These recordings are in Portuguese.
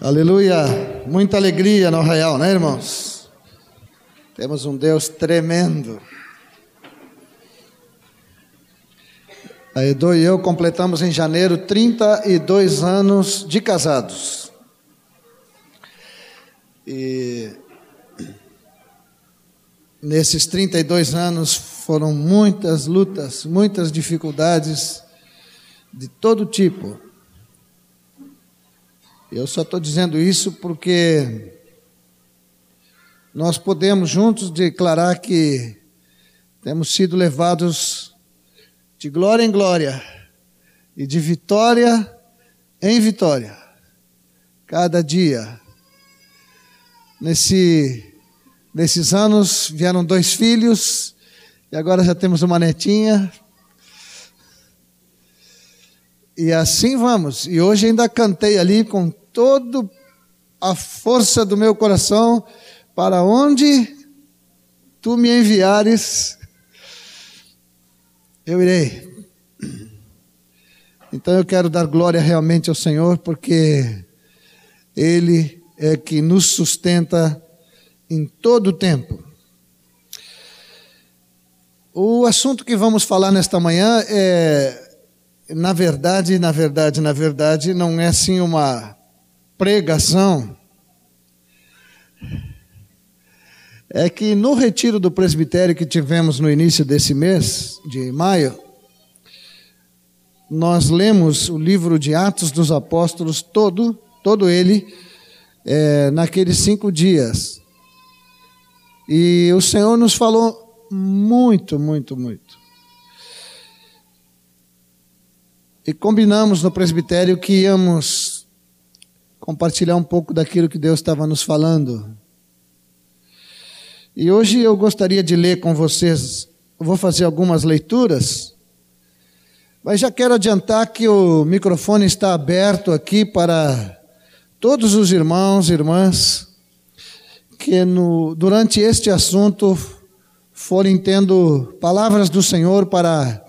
Aleluia, muita alegria no arraial, né, irmãos? Temos um Deus tremendo. A Edu e eu completamos em janeiro 32 anos de casados. E nesses 32 anos foram muitas lutas, muitas dificuldades de todo tipo. Eu só estou dizendo isso porque nós podemos juntos declarar que temos sido levados de glória em glória e de vitória em vitória, cada dia. Nesse, nesses anos vieram dois filhos e agora já temos uma netinha. E assim vamos. E hoje ainda cantei ali com toda a força do meu coração para onde tu me enviares, eu irei. Então eu quero dar glória realmente ao Senhor, porque Ele é que nos sustenta em todo o tempo. O assunto que vamos falar nesta manhã é, na verdade, na verdade, na verdade, não é assim uma pregação é que no retiro do presbitério que tivemos no início desse mês, de maio, nós lemos o livro de Atos dos Apóstolos todo, todo ele, é, naqueles cinco dias. E o Senhor nos falou muito, muito, muito. E combinamos no presbitério que íamos compartilhar um pouco daquilo que Deus estava nos falando. E hoje eu gostaria de ler com vocês, vou fazer algumas leituras, mas já quero adiantar que o microfone está aberto aqui para todos os irmãos e irmãs que no, durante este assunto forem tendo palavras do Senhor para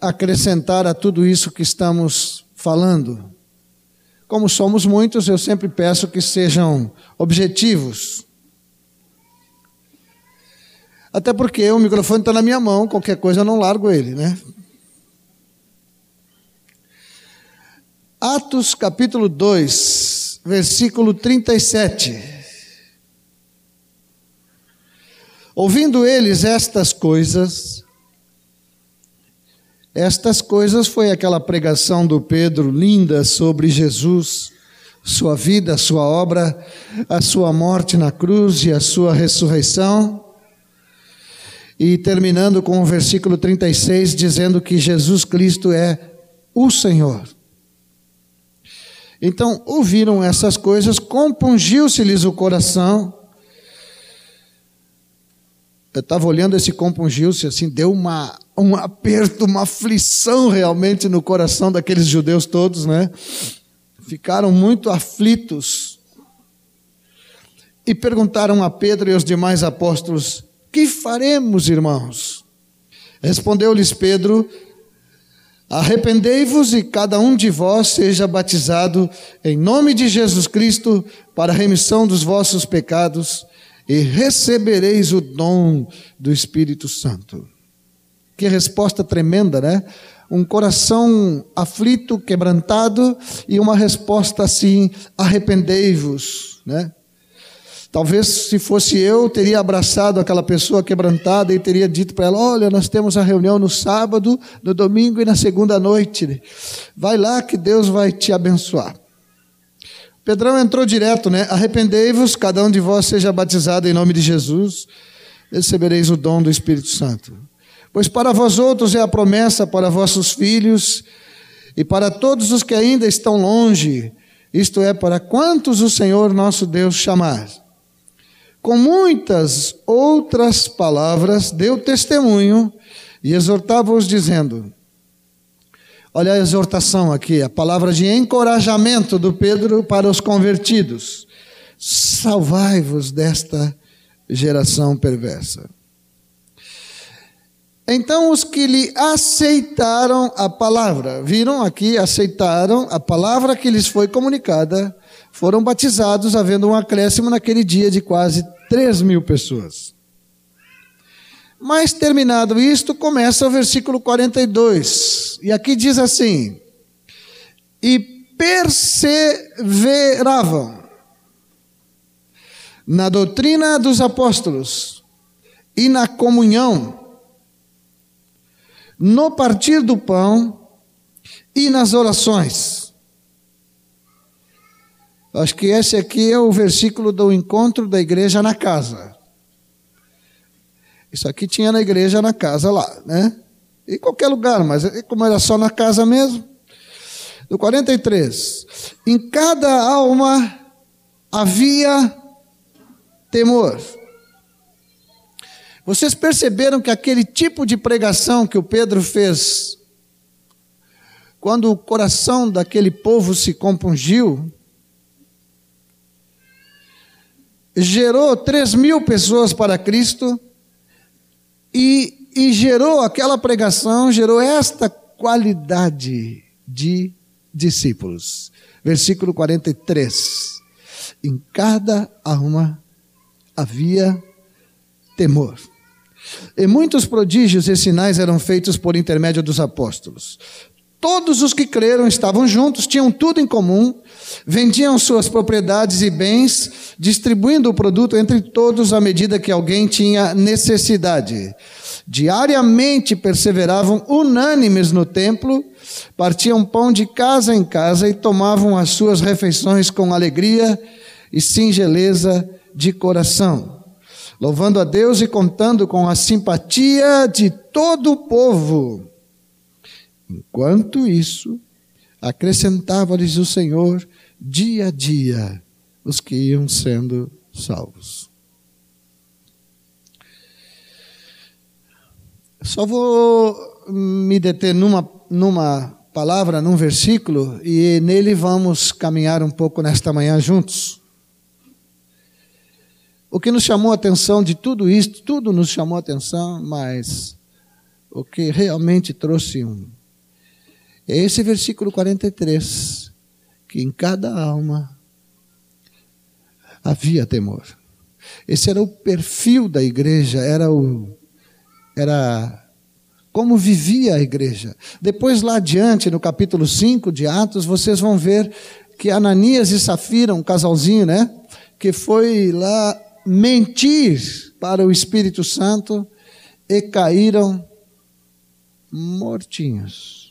acrescentar a tudo isso que estamos falando. Como somos muitos, eu sempre peço que sejam objetivos. Até porque o microfone está na minha mão, qualquer coisa eu não largo ele, né? Atos capítulo 2, versículo 37. Ouvindo eles estas coisas, estas coisas foi aquela pregação do Pedro linda sobre Jesus, sua vida, sua obra, a sua morte na cruz e a sua ressurreição. E terminando com o versículo 36, dizendo que Jesus Cristo é o Senhor. Então, ouviram essas coisas, compungiu-se-lhes o coração. Eu estava olhando esse compungiu-se assim, deu uma um aperto, uma aflição realmente no coração daqueles judeus todos, né? Ficaram muito aflitos e perguntaram a Pedro e aos demais apóstolos: Que faremos, irmãos? Respondeu-lhes Pedro: Arrependei-vos e cada um de vós seja batizado em nome de Jesus Cristo para a remissão dos vossos pecados e recebereis o dom do Espírito Santo. Que resposta tremenda, né? Um coração aflito, quebrantado e uma resposta assim: arrependei-vos, né? Talvez se fosse eu, teria abraçado aquela pessoa quebrantada e teria dito para ela: Olha, nós temos a reunião no sábado, no domingo e na segunda noite. Vai lá que Deus vai te abençoar. Pedrão entrou direto, né? Arrependei-vos, cada um de vós seja batizado em nome de Jesus, recebereis o dom do Espírito Santo. Pois para vós outros é a promessa para vossos filhos e para todos os que ainda estão longe, isto é, para quantos o Senhor nosso Deus chamar. Com muitas outras palavras deu testemunho e exortava-os, dizendo: Olha a exortação aqui, a palavra de encorajamento do Pedro para os convertidos: Salvai-vos desta geração perversa. Então os que lhe aceitaram a palavra, viram aqui, aceitaram a palavra que lhes foi comunicada, foram batizados, havendo um acréscimo naquele dia de quase 3 mil pessoas. Mas terminado isto, começa o versículo 42. E aqui diz assim: E perseveravam na doutrina dos apóstolos e na comunhão, no partir do pão e nas orações. Acho que esse aqui é o versículo do encontro da igreja na casa. Isso aqui tinha na igreja, na casa lá, né? Em qualquer lugar, mas como era só na casa mesmo. Do 43. Em cada alma havia temor. Vocês perceberam que aquele tipo de pregação que o Pedro fez, quando o coração daquele povo se compungiu, gerou 3 mil pessoas para Cristo e, e gerou aquela pregação, gerou esta qualidade de discípulos. Versículo 43. Em cada alma havia temor. E muitos prodígios e sinais eram feitos por intermédio dos apóstolos. Todos os que creram estavam juntos, tinham tudo em comum, vendiam suas propriedades e bens, distribuindo o produto entre todos à medida que alguém tinha necessidade. Diariamente perseveravam unânimes no templo, partiam pão de casa em casa e tomavam as suas refeições com alegria e singeleza de coração, louvando a Deus e contando com a simpatia de todo o povo. Enquanto isso, acrescentava-lhes o Senhor dia a dia os que iam sendo salvos. Só vou me deter numa, numa palavra, num versículo, e nele vamos caminhar um pouco nesta manhã juntos. O que nos chamou a atenção de tudo isto, tudo nos chamou a atenção, mas o que realmente trouxe um é esse versículo 43, que em cada alma havia temor. Esse era o perfil da igreja, era o era como vivia a igreja. Depois lá adiante, no capítulo 5 de Atos, vocês vão ver que Ananias e Safira, um casalzinho, né, que foi lá mentir para o Espírito Santo e caíram mortinhos.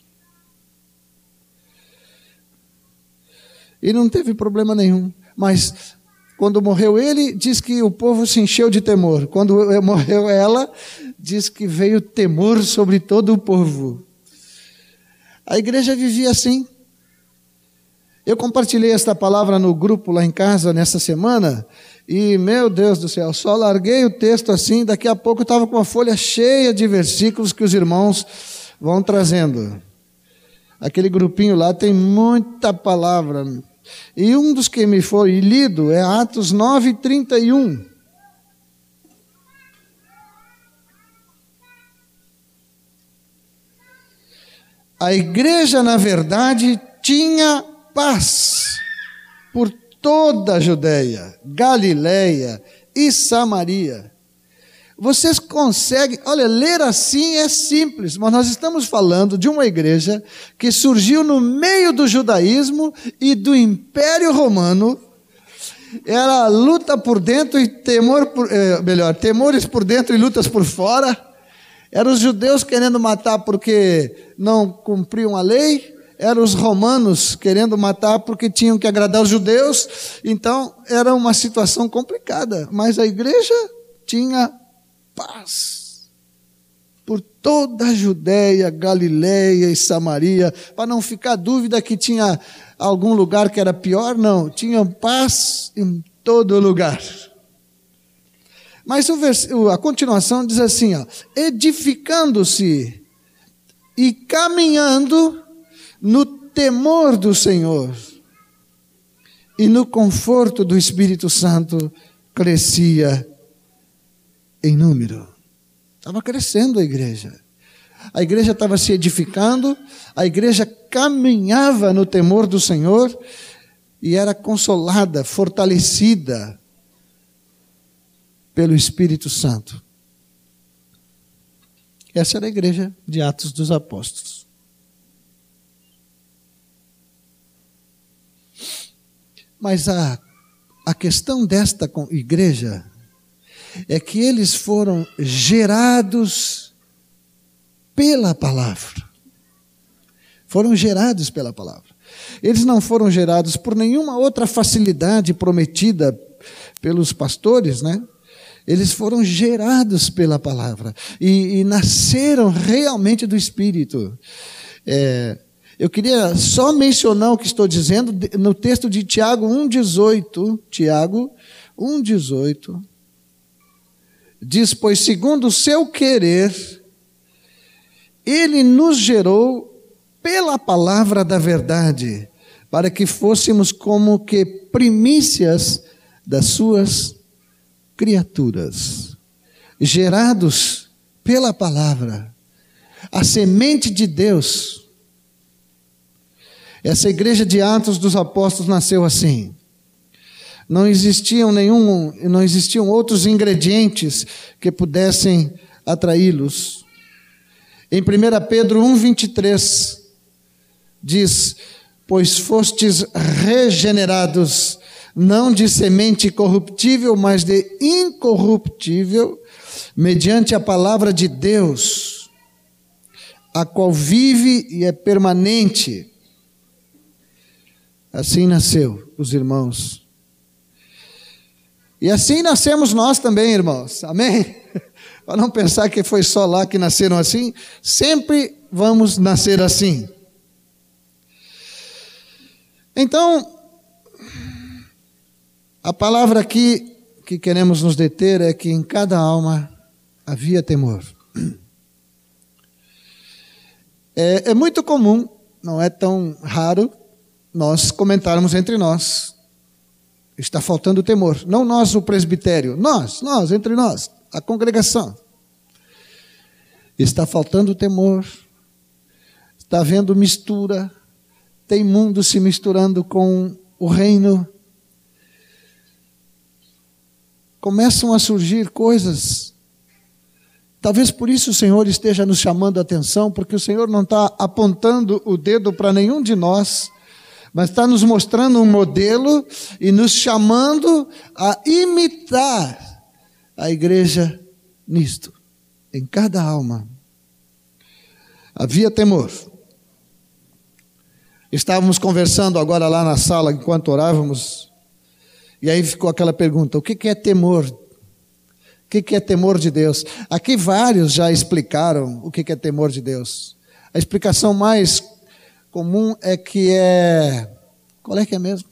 E não teve problema nenhum. Mas quando morreu ele, diz que o povo se encheu de temor. Quando morreu ela, diz que veio temor sobre todo o povo. A igreja vivia assim. Eu compartilhei esta palavra no grupo lá em casa nessa semana, e meu Deus do céu, só larguei o texto assim, daqui a pouco estava com uma folha cheia de versículos que os irmãos vão trazendo. Aquele grupinho lá tem muita palavra. E um dos que me foi lido é Atos 9, 31. A igreja, na verdade, tinha paz por toda a Judéia, Galiléia e Samaria vocês conseguem, olha, ler assim é simples, mas nós estamos falando de uma igreja que surgiu no meio do judaísmo e do Império Romano. Era luta por dentro e temor, por, eh, melhor, temores por dentro e lutas por fora. Eram os judeus querendo matar porque não cumpriam a lei, eram os romanos querendo matar porque tinham que agradar os judeus. Então, era uma situação complicada, mas a igreja tinha paz por toda a Judéia, Galiléia e Samaria, para não ficar dúvida que tinha algum lugar que era pior, não, tinha paz em todo lugar. Mas a continuação diz assim: edificando-se e caminhando no temor do Senhor e no conforto do Espírito Santo, crescia em número. Estava crescendo a igreja. a igreja estava se edificando, a igreja caminhava no temor do Senhor e era consolada, fortalecida pelo Espírito Santo. Essa era a igreja de Atos dos Apóstolos. Mas a, a questão desta igreja é que eles foram gerados pela palavra. Foram gerados pela palavra. Eles não foram gerados por nenhuma outra facilidade prometida pelos pastores, né? Eles foram gerados pela palavra e, e nasceram realmente do Espírito. É, eu queria só mencionar o que estou dizendo no texto de Tiago 1,18. Tiago 1,18. Diz: Pois segundo o seu querer, ele nos gerou pela palavra da verdade, para que fôssemos como que primícias das suas criaturas, gerados pela palavra, a semente de Deus. Essa igreja de Atos dos Apóstolos nasceu assim. Não existiam nenhum, não existiam outros ingredientes que pudessem atraí-los. Em 1 Pedro 1:23 diz: Pois fostes regenerados, não de semente corruptível, mas de incorruptível, mediante a palavra de Deus, a qual vive e é permanente. Assim nasceu os irmãos. E assim nascemos nós também, irmãos. Amém? Para não pensar que foi só lá que nasceram assim, sempre vamos nascer assim. Então, a palavra aqui que queremos nos deter é que em cada alma havia temor. É, é, muito comum, não é tão raro, nós comentarmos entre nós. Está faltando temor. Não nós, o presbitério, nós, nós, entre nós, a congregação. Está faltando temor. Está havendo mistura tem mundo se misturando com o reino. Começam a surgir coisas. Talvez por isso o Senhor esteja nos chamando a atenção, porque o Senhor não está apontando o dedo para nenhum de nós, mas está nos mostrando um modelo e nos chamando a imitar a igreja nisto, em cada alma. Havia temor. Estávamos conversando agora lá na sala enquanto orávamos, e aí ficou aquela pergunta: o que é temor? O que é temor de Deus? Aqui vários já explicaram o que é temor de Deus. A explicação mais comum é que é. Qual é que é mesmo?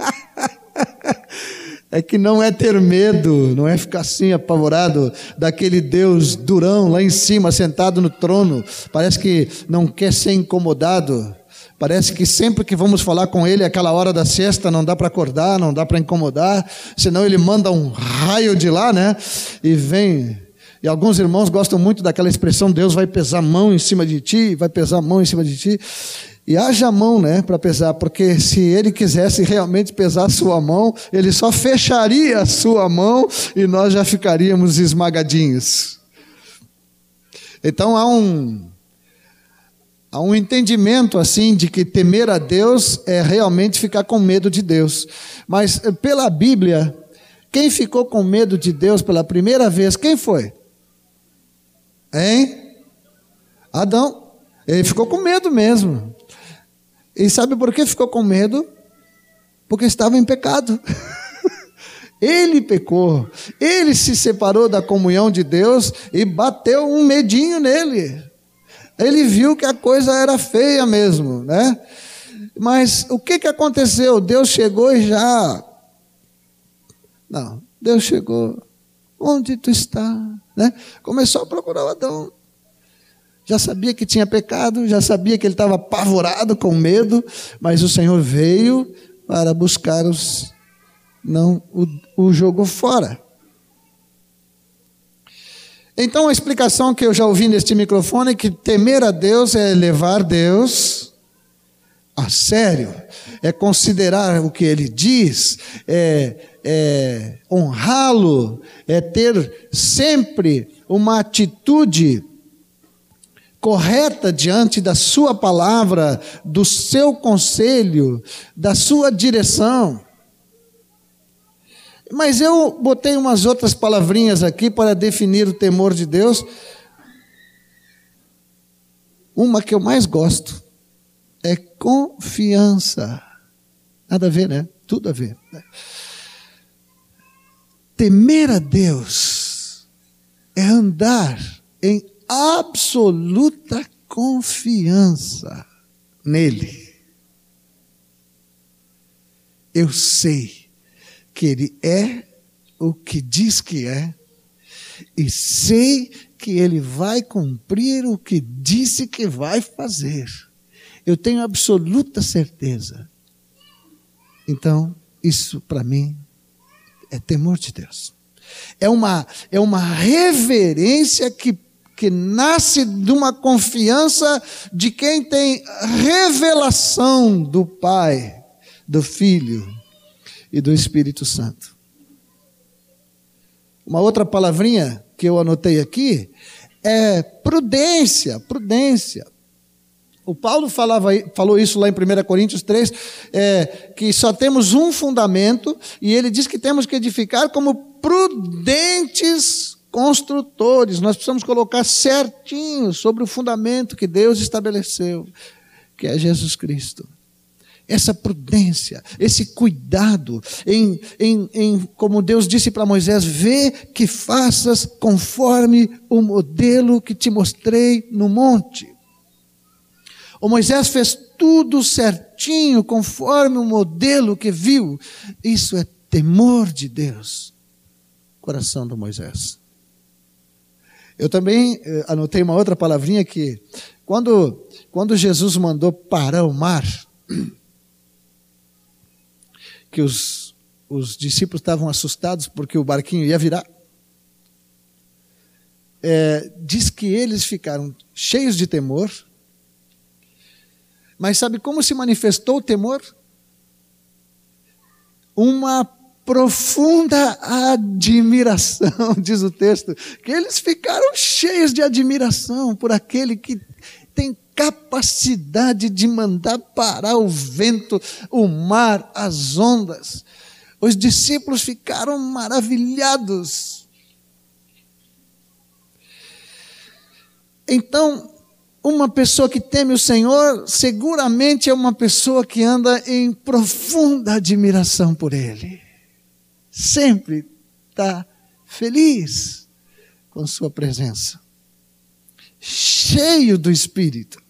é que não é ter medo, não é ficar assim apavorado daquele Deus durão lá em cima, sentado no trono. Parece que não quer ser incomodado. Parece que sempre que vamos falar com ele, aquela hora da sexta, não dá para acordar, não dá para incomodar, senão ele manda um raio de lá, né? E vem. E alguns irmãos gostam muito daquela expressão: Deus vai pesar a mão em cima de ti, vai pesar a mão em cima de ti. E haja mão, né, para pesar, porque se ele quisesse realmente pesar a sua mão, ele só fecharia a sua mão e nós já ficaríamos esmagadinhos. Então há um há um entendimento assim de que temer a Deus é realmente ficar com medo de Deus. Mas eh, pela Bíblia, quem ficou com medo de Deus pela primeira vez, quem foi? Hein? Adão. Ele ficou com medo mesmo. E sabe por que ficou com medo? Porque estava em pecado. ele pecou, ele se separou da comunhão de Deus e bateu um medinho nele. Ele viu que a coisa era feia mesmo, né? Mas o que, que aconteceu? Deus chegou e já. Não, Deus chegou. Onde tu está? Né? Começou a procurar o Adão já sabia que tinha pecado, já sabia que ele estava apavorado, com medo, mas o Senhor veio para buscar os. Não o, o jogou fora. Então a explicação que eu já ouvi neste microfone é que temer a Deus é levar Deus a sério, é considerar o que ele diz, é, é honrá-lo, é ter sempre uma atitude correta diante da sua palavra, do seu conselho, da sua direção. Mas eu botei umas outras palavrinhas aqui para definir o temor de Deus. Uma que eu mais gosto é confiança. Nada a ver, né? Tudo a ver. Temer a Deus é andar em absoluta confiança nele. Eu sei que ele é o que diz que é, e sei que ele vai cumprir o que disse que vai fazer. Eu tenho absoluta certeza. Então, isso para mim é temor de Deus. É uma, é uma reverência que que nasce de uma confiança de quem tem revelação do Pai, do Filho e do Espírito Santo. Uma outra palavrinha que eu anotei aqui é prudência, prudência. O Paulo falava, falou isso lá em 1 Coríntios 3, é, que só temos um fundamento, e ele diz que temos que edificar como prudentes construtores, nós precisamos colocar certinho sobre o fundamento que Deus estabeleceu, que é Jesus Cristo. Essa prudência, esse cuidado em, em, em como Deus disse para Moisés, vê que faças conforme o modelo que te mostrei no monte. O Moisés fez tudo certinho, conforme o modelo que viu. Isso é temor de Deus. Coração do Moisés. Eu também eh, anotei uma outra palavrinha que, quando, quando Jesus mandou parar o mar, que os, os discípulos estavam assustados porque o barquinho ia virar, é, diz que eles ficaram cheios de temor, mas sabe como se manifestou o temor? Uma profunda admiração, diz o texto, que eles ficaram cheios de admiração por aquele que tem capacidade de mandar parar o vento, o mar, as ondas. Os discípulos ficaram maravilhados. Então, uma pessoa que teme o Senhor, seguramente é uma pessoa que anda em profunda admiração por Ele sempre está feliz com Sua presença, cheio do Espírito.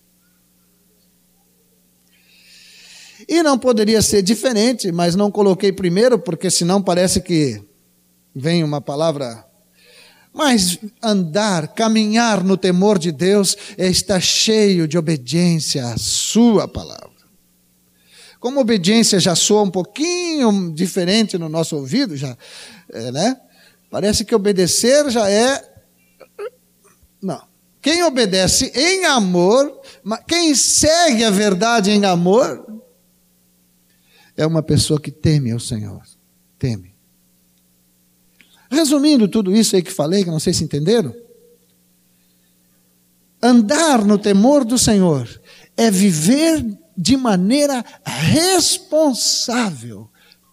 E não poderia ser diferente, mas não coloquei primeiro, porque senão parece que vem uma palavra. Mas andar, caminhar no temor de Deus é estar cheio de obediência à Sua palavra. Como obediência já soa um pouquinho diferente no nosso ouvido, já, é, né? Parece que obedecer já é. Não. Quem obedece em amor, quem segue a verdade em amor, é uma pessoa que teme ao Senhor. Teme. Resumindo tudo isso aí que falei, que não sei se entenderam. Andar no temor do Senhor é viver de maneira responsável,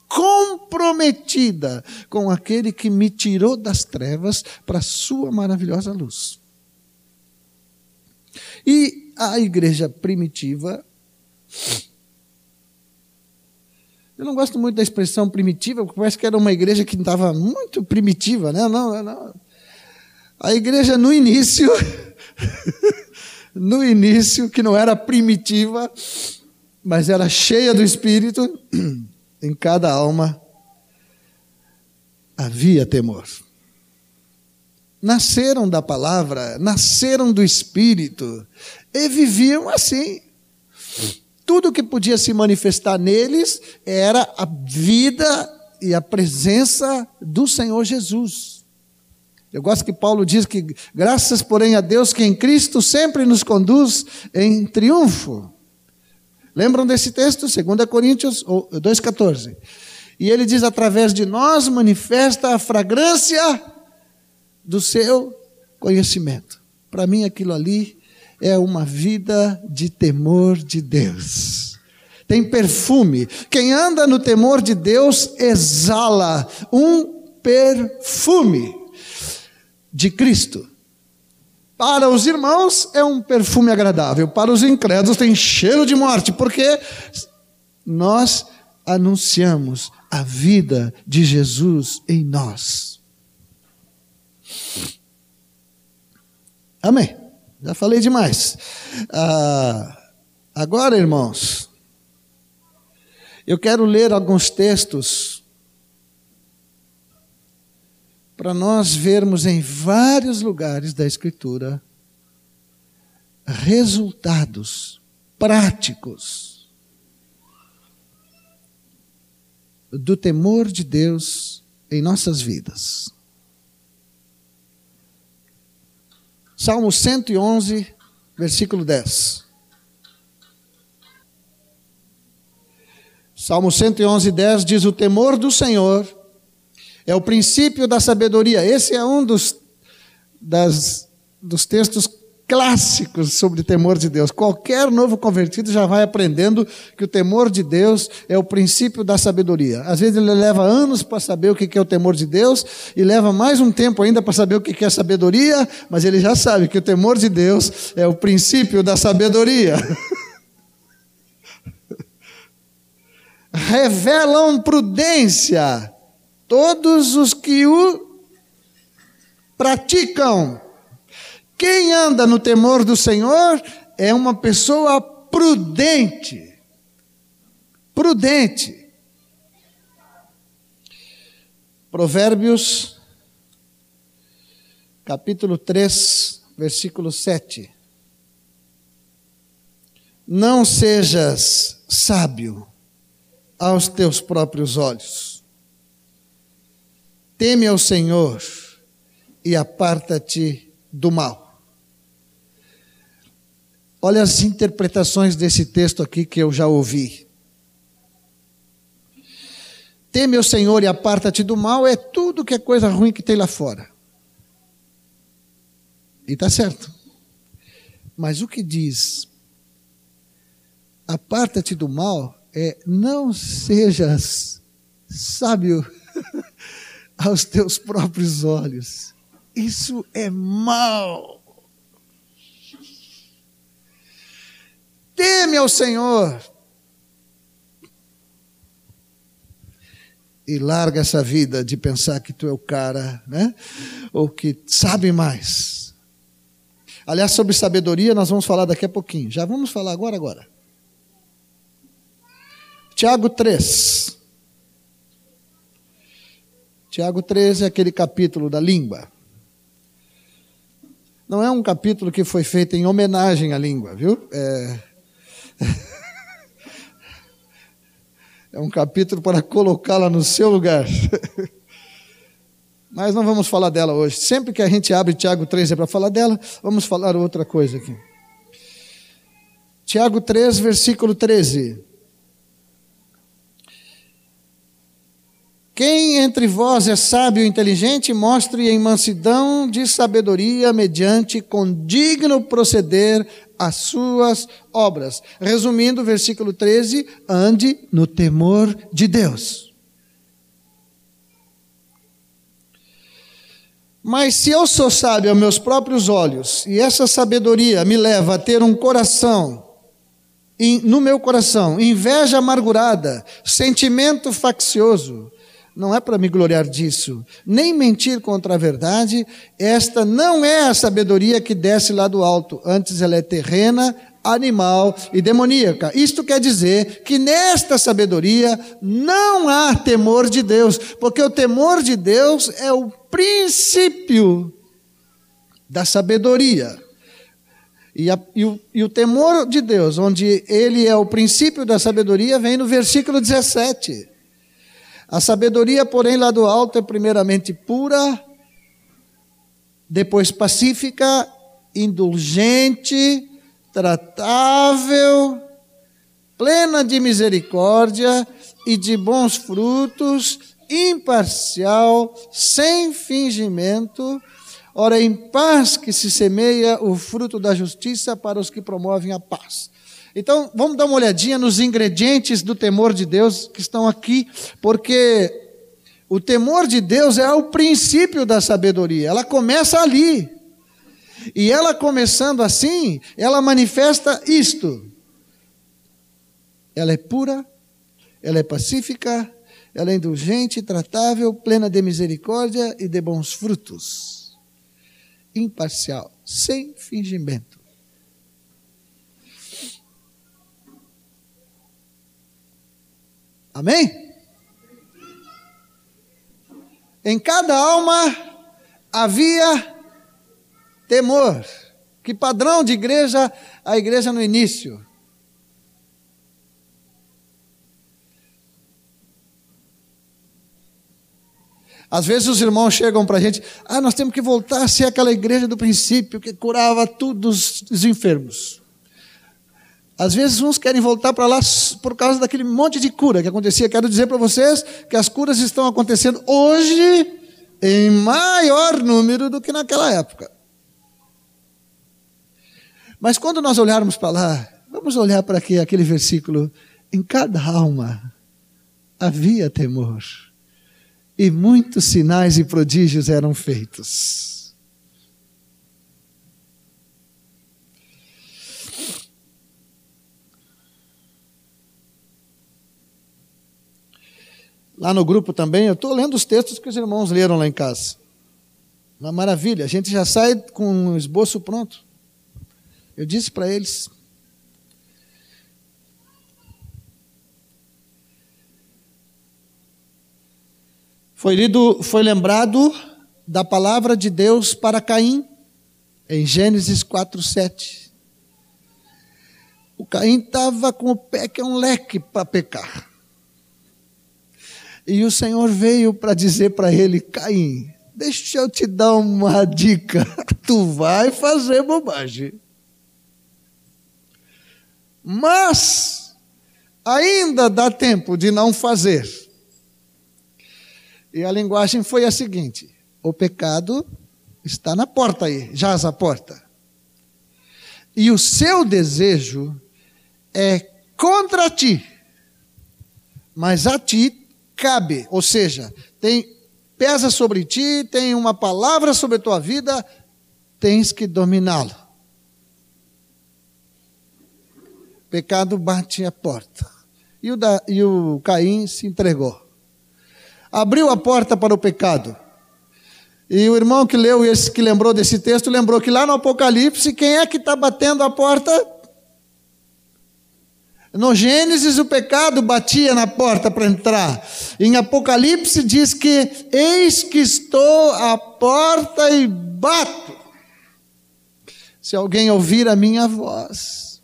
comprometida com aquele que me tirou das trevas para a sua maravilhosa luz. E a igreja primitiva. Eu não gosto muito da expressão primitiva, porque parece que era uma igreja que estava muito primitiva, né? Não, não. A igreja no início no início, que não era primitiva, mas era cheia do Espírito, em cada alma havia temor. Nasceram da palavra, nasceram do Espírito e viviam assim. Tudo que podia se manifestar neles era a vida e a presença do Senhor Jesus. Eu gosto que Paulo diz que, graças, porém, a Deus que em Cristo sempre nos conduz em triunfo. Lembram desse texto? 2 Coríntios 2,14. E ele diz: através de nós manifesta a fragrância do seu conhecimento. Para mim, aquilo ali é uma vida de temor de Deus. Tem perfume. Quem anda no temor de Deus exala um perfume de Cristo. Para os irmãos é um perfume agradável, para os incrédulos tem cheiro de morte, porque nós anunciamos a vida de Jesus em nós. Amém. Já falei demais. Ah, agora, irmãos, eu quero ler alguns textos para nós vermos em vários lugares da Escritura resultados práticos do temor de Deus em nossas vidas. Salmo 111, versículo 10. Salmo 111, 10 diz: O temor do Senhor é o princípio da sabedoria. Esse é um dos, das, dos textos clássicos sobre temor de Deus. Qualquer novo convertido já vai aprendendo que o temor de Deus é o princípio da sabedoria. Às vezes ele leva anos para saber o que é o temor de Deus e leva mais um tempo ainda para saber o que é sabedoria, mas ele já sabe que o temor de Deus é o princípio da sabedoria. Revelam prudência todos os que o praticam. Quem anda no temor do Senhor é uma pessoa prudente. Prudente. Provérbios, capítulo 3, versículo 7. Não sejas sábio aos teus próprios olhos. Teme ao Senhor e aparta-te do mal. Olha as interpretações desse texto aqui que eu já ouvi. Teme o Senhor e aparta-te do mal é tudo que é coisa ruim que tem lá fora. E está certo. Mas o que diz? Aparta-te do mal é não sejas sábio aos teus próprios olhos. Isso é mal. Teme ao Senhor. E larga essa vida de pensar que tu é o cara, né? Ou que sabe mais. Aliás, sobre sabedoria nós vamos falar daqui a pouquinho. Já vamos falar agora, agora. Tiago 3. Tiago 3 é aquele capítulo da língua. Não é um capítulo que foi feito em homenagem à língua, viu? É, é um capítulo para colocá-la no seu lugar. Mas não vamos falar dela hoje. Sempre que a gente abre Tiago 3 é para falar dela, vamos falar outra coisa aqui. Tiago 3, versículo 13. Quem entre vós é sábio e inteligente, mostre em mansidão de sabedoria, mediante condigno proceder as suas obras. Resumindo, versículo 13: ande no temor de Deus. Mas se eu sou sábio aos meus próprios olhos, e essa sabedoria me leva a ter um coração, no meu coração, inveja amargurada, sentimento faccioso, não é para me gloriar disso, nem mentir contra a verdade. Esta não é a sabedoria que desce lá do alto, antes ela é terrena, animal e demoníaca. Isto quer dizer que nesta sabedoria não há temor de Deus, porque o temor de Deus é o princípio da sabedoria. E, a, e, o, e, o, temor de Deus, onde ele é o princípio da sabedoria, vem no versículo 17. A sabedoria, porém, lá do alto é primeiramente pura, depois pacífica, indulgente, tratável, plena de misericórdia e de bons frutos, imparcial, sem fingimento. Ora, em paz que se semeia o fruto da justiça para os que promovem a paz. Então, vamos dar uma olhadinha nos ingredientes do temor de Deus que estão aqui, porque o temor de Deus é o princípio da sabedoria, ela começa ali. E ela começando assim, ela manifesta isto. Ela é pura, ela é pacífica, ela é indulgente, tratável, plena de misericórdia e de bons frutos. Imparcial, sem fingimento. Amém? Em cada alma havia temor. Que padrão de igreja a igreja no início? Às vezes os irmãos chegam para a gente, ah, nós temos que voltar a ser aquela igreja do princípio que curava todos os enfermos. Às vezes uns querem voltar para lá por causa daquele monte de cura que acontecia. Quero dizer para vocês que as curas estão acontecendo hoje em maior número do que naquela época. Mas quando nós olharmos para lá, vamos olhar para aquele versículo. Em cada alma havia temor e muitos sinais e prodígios eram feitos. Lá no grupo também, eu estou lendo os textos que os irmãos leram lá em casa. Uma maravilha, a gente já sai com um esboço pronto. Eu disse para eles, Foi lido, foi lembrado da palavra de Deus para Caim, em Gênesis 4:7. O Caim estava com o pé que é um leque para pecar. E o Senhor veio para dizer para ele: Caim, deixa eu te dar uma dica. Tu vai fazer bobagem. Mas ainda dá tempo de não fazer. E a linguagem foi a seguinte: o pecado está na porta aí, jaz a porta. E o seu desejo é contra ti, mas a ti cabe, ou seja, tem pesa sobre ti, tem uma palavra sobre a tua vida, tens que dominá-lo. Pecado bate a porta. E o, da, e o Caim se entregou abriu a porta para o pecado. E o irmão que leu esse, que lembrou desse texto, lembrou que lá no Apocalipse, quem é que está batendo a porta? No Gênesis, o pecado batia na porta para entrar. Em Apocalipse, diz que: Eis que estou à porta e bato. Se alguém ouvir a minha voz.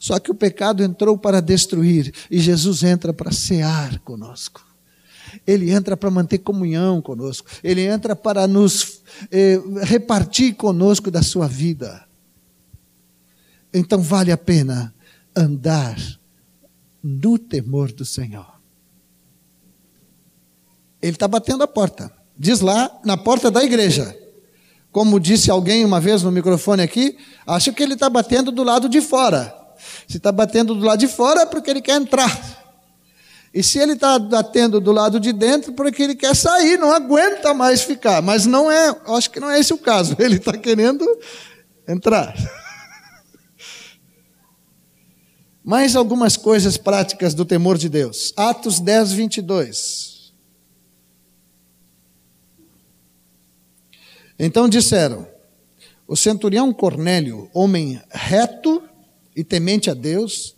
Só que o pecado entrou para destruir, e Jesus entra para cear conosco. Ele entra para manter comunhão conosco, ele entra para nos eh, repartir conosco da sua vida. Então vale a pena andar no temor do Senhor. Ele está batendo a porta. Diz lá, na porta da igreja. Como disse alguém uma vez no microfone aqui, acho que ele está batendo do lado de fora. Se está batendo do lado de fora é porque ele quer entrar. E se ele está batendo do lado de dentro, porque ele quer sair, não aguenta mais ficar. Mas não é, acho que não é esse o caso. Ele está querendo entrar. Mais algumas coisas práticas do temor de Deus. Atos 10, 22. Então disseram: O centurião Cornélio, homem reto e temente a Deus,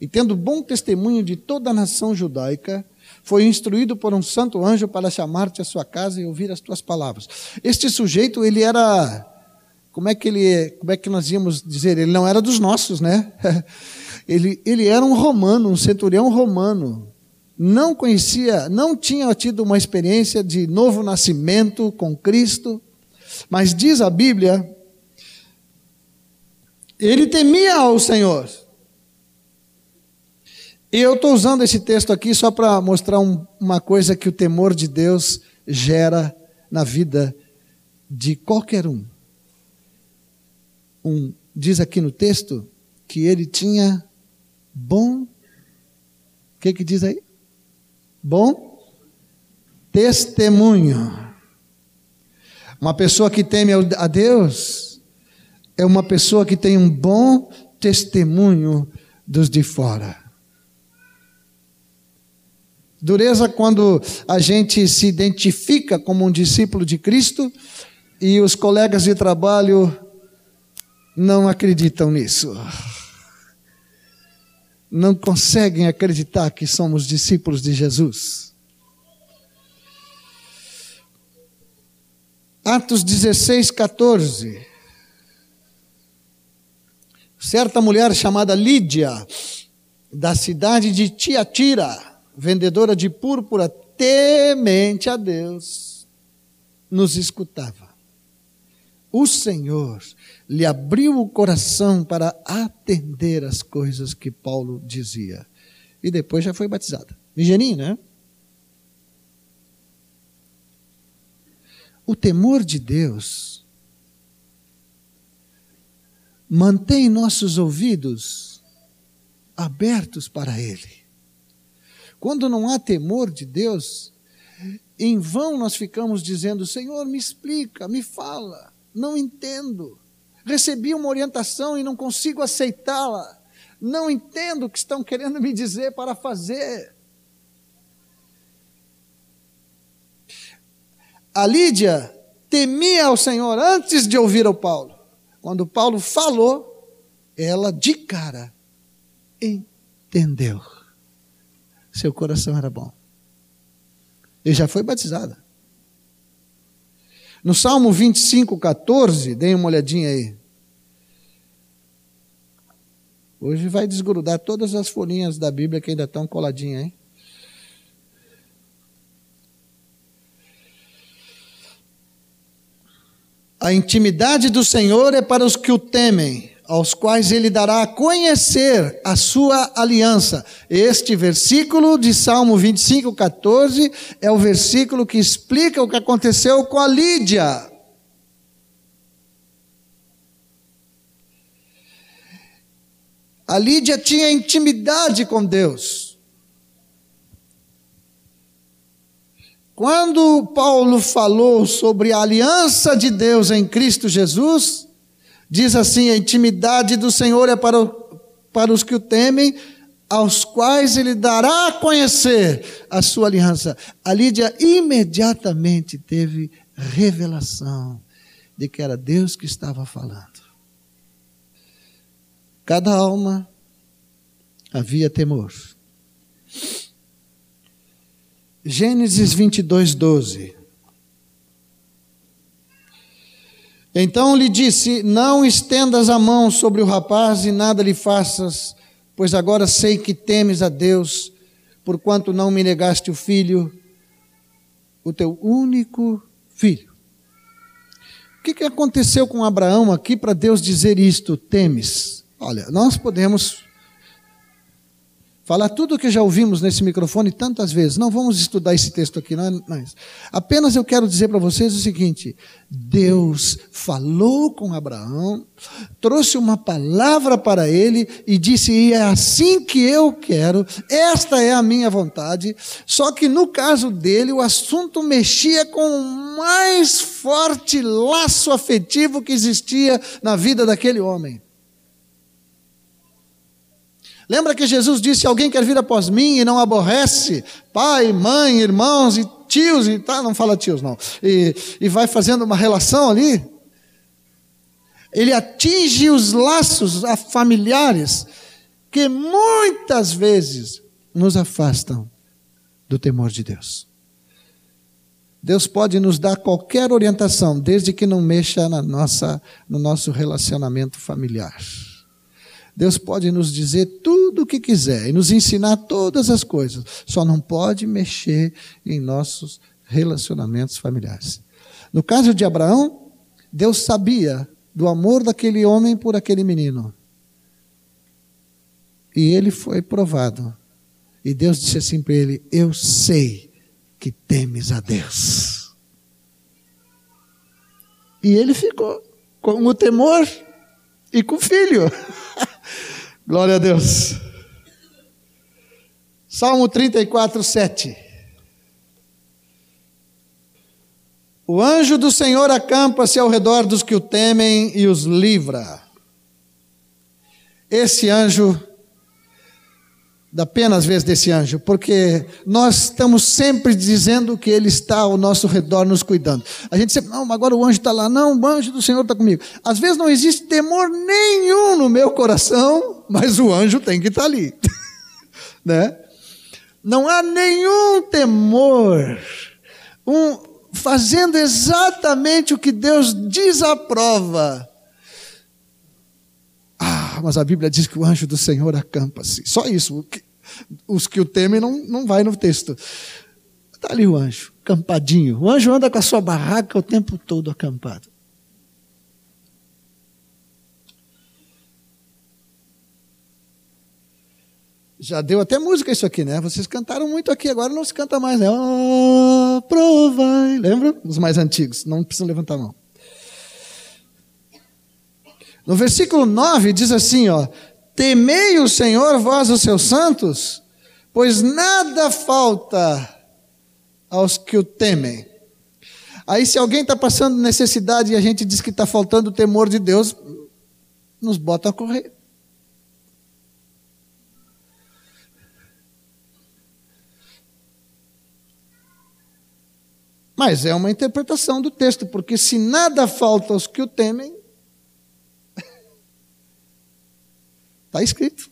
e tendo bom testemunho de toda a nação judaica, foi instruído por um santo anjo para chamar-te à sua casa e ouvir as tuas palavras. Este sujeito, ele era como é que ele, como é que nós íamos dizer? Ele não era dos nossos, né? Ele, ele era um romano, um centurião romano. Não conhecia, não tinha tido uma experiência de novo nascimento com Cristo. Mas diz a Bíblia, ele temia ao Senhor. E eu estou usando esse texto aqui só para mostrar um, uma coisa que o temor de Deus gera na vida de qualquer um. um. Diz aqui no texto que ele tinha bom. O que, que diz aí? Bom testemunho. Uma pessoa que teme a Deus é uma pessoa que tem um bom testemunho dos de fora. Dureza quando a gente se identifica como um discípulo de Cristo e os colegas de trabalho não acreditam nisso. Não conseguem acreditar que somos discípulos de Jesus. Atos 16, 14. Certa mulher chamada Lídia, da cidade de Tiatira, vendedora de púrpura, temente a Deus, nos escutava. O Senhor lhe abriu o coração para atender as coisas que Paulo dizia. E depois já foi batizada. Ligeirinho, né? O temor de Deus mantém nossos ouvidos abertos para Ele. Quando não há temor de Deus, em vão nós ficamos dizendo: Senhor, me explica, me fala, não entendo. Recebi uma orientação e não consigo aceitá-la. Não entendo o que estão querendo me dizer para fazer. A Lídia temia ao Senhor antes de ouvir o Paulo. Quando Paulo falou, ela de cara entendeu seu coração era bom. E já foi batizada. No Salmo 25, 14, deem uma olhadinha aí. Hoje vai desgrudar todas as folhinhas da Bíblia que ainda estão coladinhas, hein? A intimidade do Senhor é para os que o temem aos quais ele dará a conhecer a sua aliança. Este versículo de Salmo 25, 14 é o versículo que explica o que aconteceu com a Lídia. A Lídia tinha intimidade com Deus. Quando Paulo falou sobre a aliança de Deus em Cristo Jesus, Diz assim: a intimidade do Senhor é para, para os que o temem, aos quais ele dará a conhecer a sua aliança. A Lídia imediatamente teve revelação de que era Deus que estava falando. Cada alma havia temor. Gênesis 22, 12. Então lhe disse: Não estendas a mão sobre o rapaz e nada lhe faças, pois agora sei que temes a Deus, porquanto não me negaste o filho, o teu único filho. O que, que aconteceu com Abraão aqui para Deus dizer isto? Temes. Olha, nós podemos falar tudo o que já ouvimos nesse microfone tantas vezes. Não vamos estudar esse texto aqui, não é, Apenas eu quero dizer para vocês o seguinte: Deus falou com Abraão, trouxe uma palavra para ele e disse: e é assim que eu quero, esta é a minha vontade. Só que no caso dele, o assunto mexia com o mais forte laço afetivo que existia na vida daquele homem. Lembra que Jesus disse: Alguém quer vir após mim e não aborrece pai, mãe, irmãos e tios, e tá, não fala tios não, e, e vai fazendo uma relação ali? Ele atinge os laços familiares que muitas vezes nos afastam do temor de Deus. Deus pode nos dar qualquer orientação, desde que não mexa na nossa, no nosso relacionamento familiar. Deus pode nos dizer tudo o que quiser e nos ensinar todas as coisas, só não pode mexer em nossos relacionamentos familiares. No caso de Abraão, Deus sabia do amor daquele homem por aquele menino. E ele foi provado. E Deus disse assim para ele: Eu sei que temes a Deus. E ele ficou com o temor e com o filho. Glória a Deus. Salmo 34, 7. O anjo do Senhor acampa-se ao redor dos que o temem e os livra. Esse anjo, da pena às vezes desse anjo, porque nós estamos sempre dizendo que ele está ao nosso redor nos cuidando. A gente sempre, não, agora o anjo está lá, não, o anjo do Senhor está comigo. Às vezes não existe temor nenhum no meu coração, mas o anjo tem que estar ali, né? Não há nenhum temor. Um, fazendo exatamente o que Deus desaprova. Ah, mas a Bíblia diz que o anjo do Senhor acampa-se. Só isso. Os que o temem não, não vai no texto. Está ali o anjo, acampadinho. O anjo anda com a sua barraca o tempo todo acampado. Já deu até música isso aqui, né? Vocês cantaram muito aqui, agora não se canta mais, né? Oh, provai. Lembra? Os mais antigos. Não precisam levantar a mão. No versículo 9 diz assim, ó: Temei o Senhor, vós os seus santos, pois nada falta aos que o temem. Aí, se alguém está passando necessidade e a gente diz que está faltando o temor de Deus, nos bota a correr. Mas é uma interpretação do texto, porque se nada falta aos que o temem, está escrito.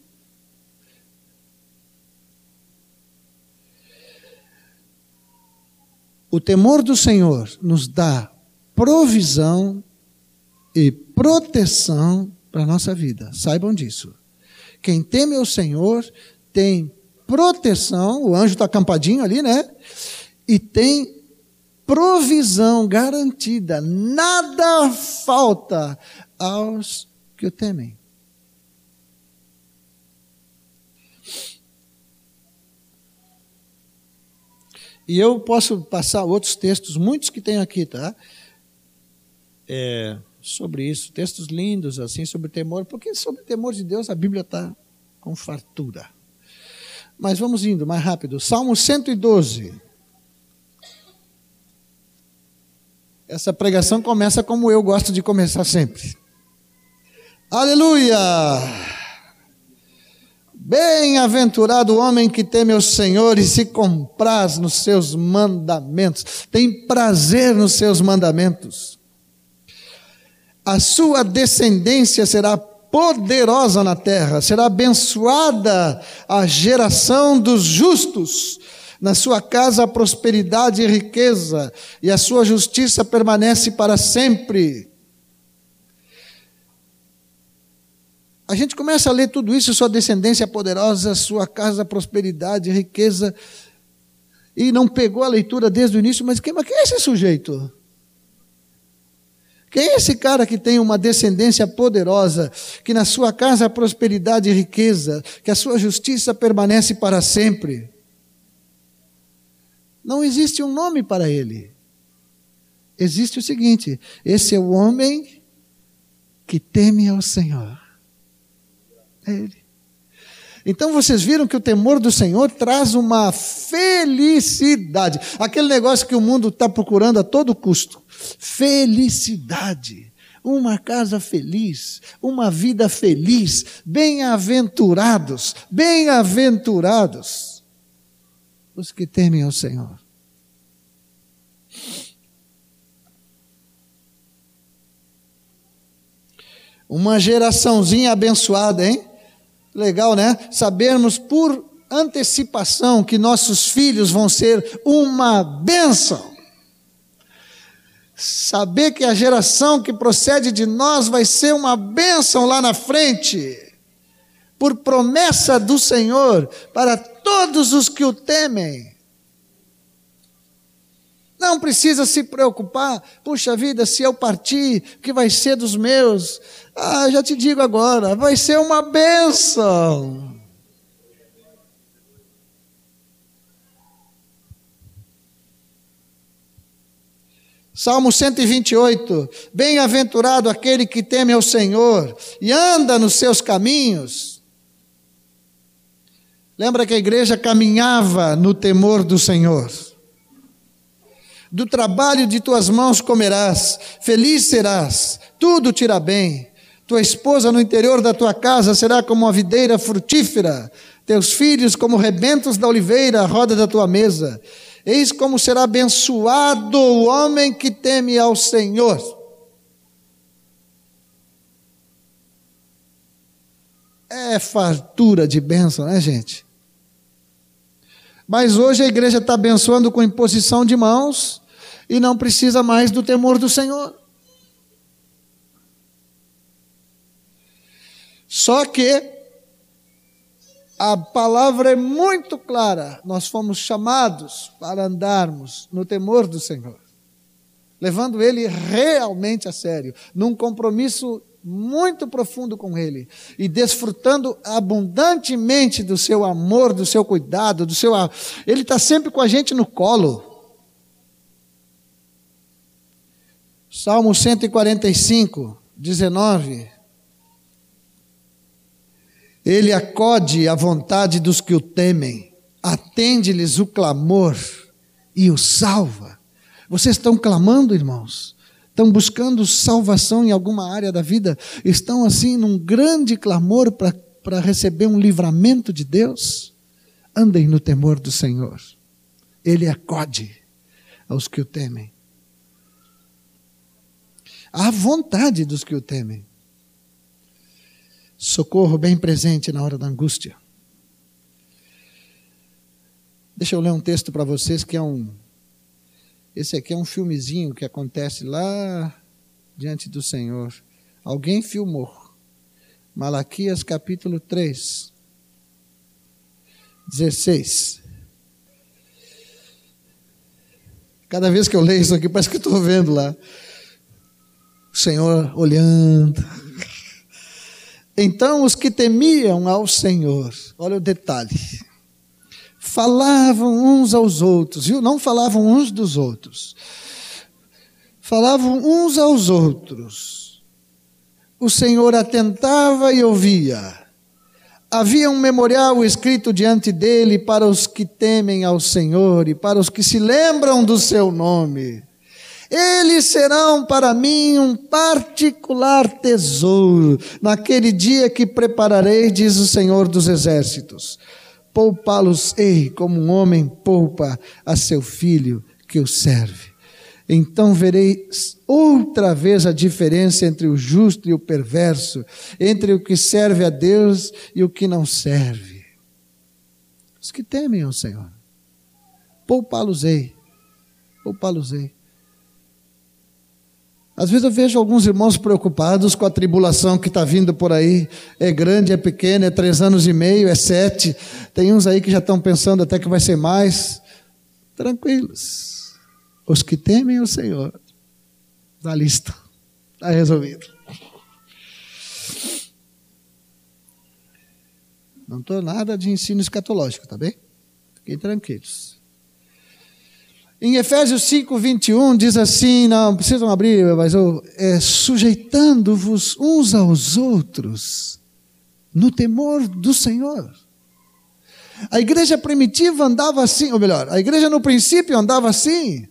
O temor do Senhor nos dá provisão e proteção para a nossa vida. Saibam disso. Quem teme o Senhor tem proteção, o anjo está acampadinho ali, né? E tem provisão garantida, nada falta aos que o temem. E eu posso passar outros textos, muitos que tenho aqui, tá? É, sobre isso, textos lindos, assim, sobre temor, porque sobre temor de Deus a Bíblia está com fartura. Mas vamos indo mais rápido. Salmo 112. Essa pregação começa como eu gosto de começar sempre. Aleluia! Bem-aventurado o homem que teme o Senhor e se compraz nos seus mandamentos, tem prazer nos seus mandamentos. A sua descendência será poderosa na terra, será abençoada a geração dos justos na sua casa prosperidade e riqueza, e a sua justiça permanece para sempre. A gente começa a ler tudo isso, sua descendência poderosa, sua casa, prosperidade, riqueza, e não pegou a leitura desde o início, mas quem, mas quem é esse sujeito? Quem é esse cara que tem uma descendência poderosa, que na sua casa há prosperidade e riqueza, que a sua justiça permanece para sempre? Não existe um nome para ele. Existe o seguinte: esse é o homem que teme ao Senhor. É ele. Então vocês viram que o temor do Senhor traz uma felicidade. Aquele negócio que o mundo está procurando a todo custo. Felicidade. Uma casa feliz, uma vida feliz, bem-aventurados, bem-aventurados os que temem ao Senhor. Uma geraçãozinha abençoada, hein? Legal, né? Sabermos por antecipação que nossos filhos vão ser uma bênção. Saber que a geração que procede de nós vai ser uma bênção lá na frente por promessa do Senhor para todos os que o temem. Não precisa se preocupar, puxa vida, se eu partir, o que vai ser dos meus? Ah, já te digo agora, vai ser uma bênção. Salmo 128: Bem-aventurado aquele que teme ao Senhor e anda nos seus caminhos. Lembra que a igreja caminhava no temor do Senhor. Do trabalho de tuas mãos comerás, feliz serás, tudo te irá bem. Tua esposa no interior da tua casa será como uma videira frutífera, teus filhos como rebentos da oliveira, a roda da tua mesa. Eis como será abençoado o homem que teme ao Senhor. É fartura de bênção, né, gente? Mas hoje a igreja está abençoando com imposição de mãos e não precisa mais do temor do Senhor. Só que a palavra é muito clara. Nós fomos chamados para andarmos no temor do Senhor, levando Ele realmente a sério, num compromisso muito profundo com Ele e desfrutando abundantemente do seu amor, do seu cuidado, do seu. Ele está sempre com a gente no colo. Salmo 145, 19. Ele acode à vontade dos que o temem, atende-lhes o clamor e o salva. Vocês estão clamando, irmãos? Estão buscando salvação em alguma área da vida? Estão assim num grande clamor para receber um livramento de Deus? Andem no temor do Senhor. Ele acode aos que o temem. À vontade dos que o temem socorro bem presente na hora da angústia. Deixa eu ler um texto para vocês que é um. Esse aqui é um filmezinho que acontece lá diante do Senhor. Alguém filmou. Malaquias capítulo 3, 16. Cada vez que eu leio isso aqui, parece que estou vendo lá. O Senhor olhando, então os que temiam ao Senhor, olha o detalhe, falavam uns aos outros, viu? Não falavam uns dos outros, falavam uns aos outros. O Senhor atentava e ouvia. Havia um memorial escrito diante dele para os que temem ao Senhor e para os que se lembram do seu nome. Eles serão para mim um particular tesouro naquele dia que prepararei, diz o Senhor dos Exércitos. Poupá-los-ei como um homem poupa a seu filho que o serve. Então verei outra vez a diferença entre o justo e o perverso, entre o que serve a Deus e o que não serve. Os que temem ao Senhor, poupá-los-ei, poupá-los-ei. Às vezes eu vejo alguns irmãos preocupados com a tribulação que está vindo por aí. É grande, é pequena, é três anos e meio, é sete. Tem uns aí que já estão pensando até que vai ser mais. Tranquilos. Os que temem o Senhor. Da lista. Está resolvido. Não estou nada de ensino escatológico, tá bem? Fiquem tranquilos. Em Efésios 5, 21 diz assim: não precisam abrir, mas eu, é, sujeitando-vos uns aos outros no temor do Senhor. A igreja primitiva andava assim, ou melhor, a igreja no princípio andava assim.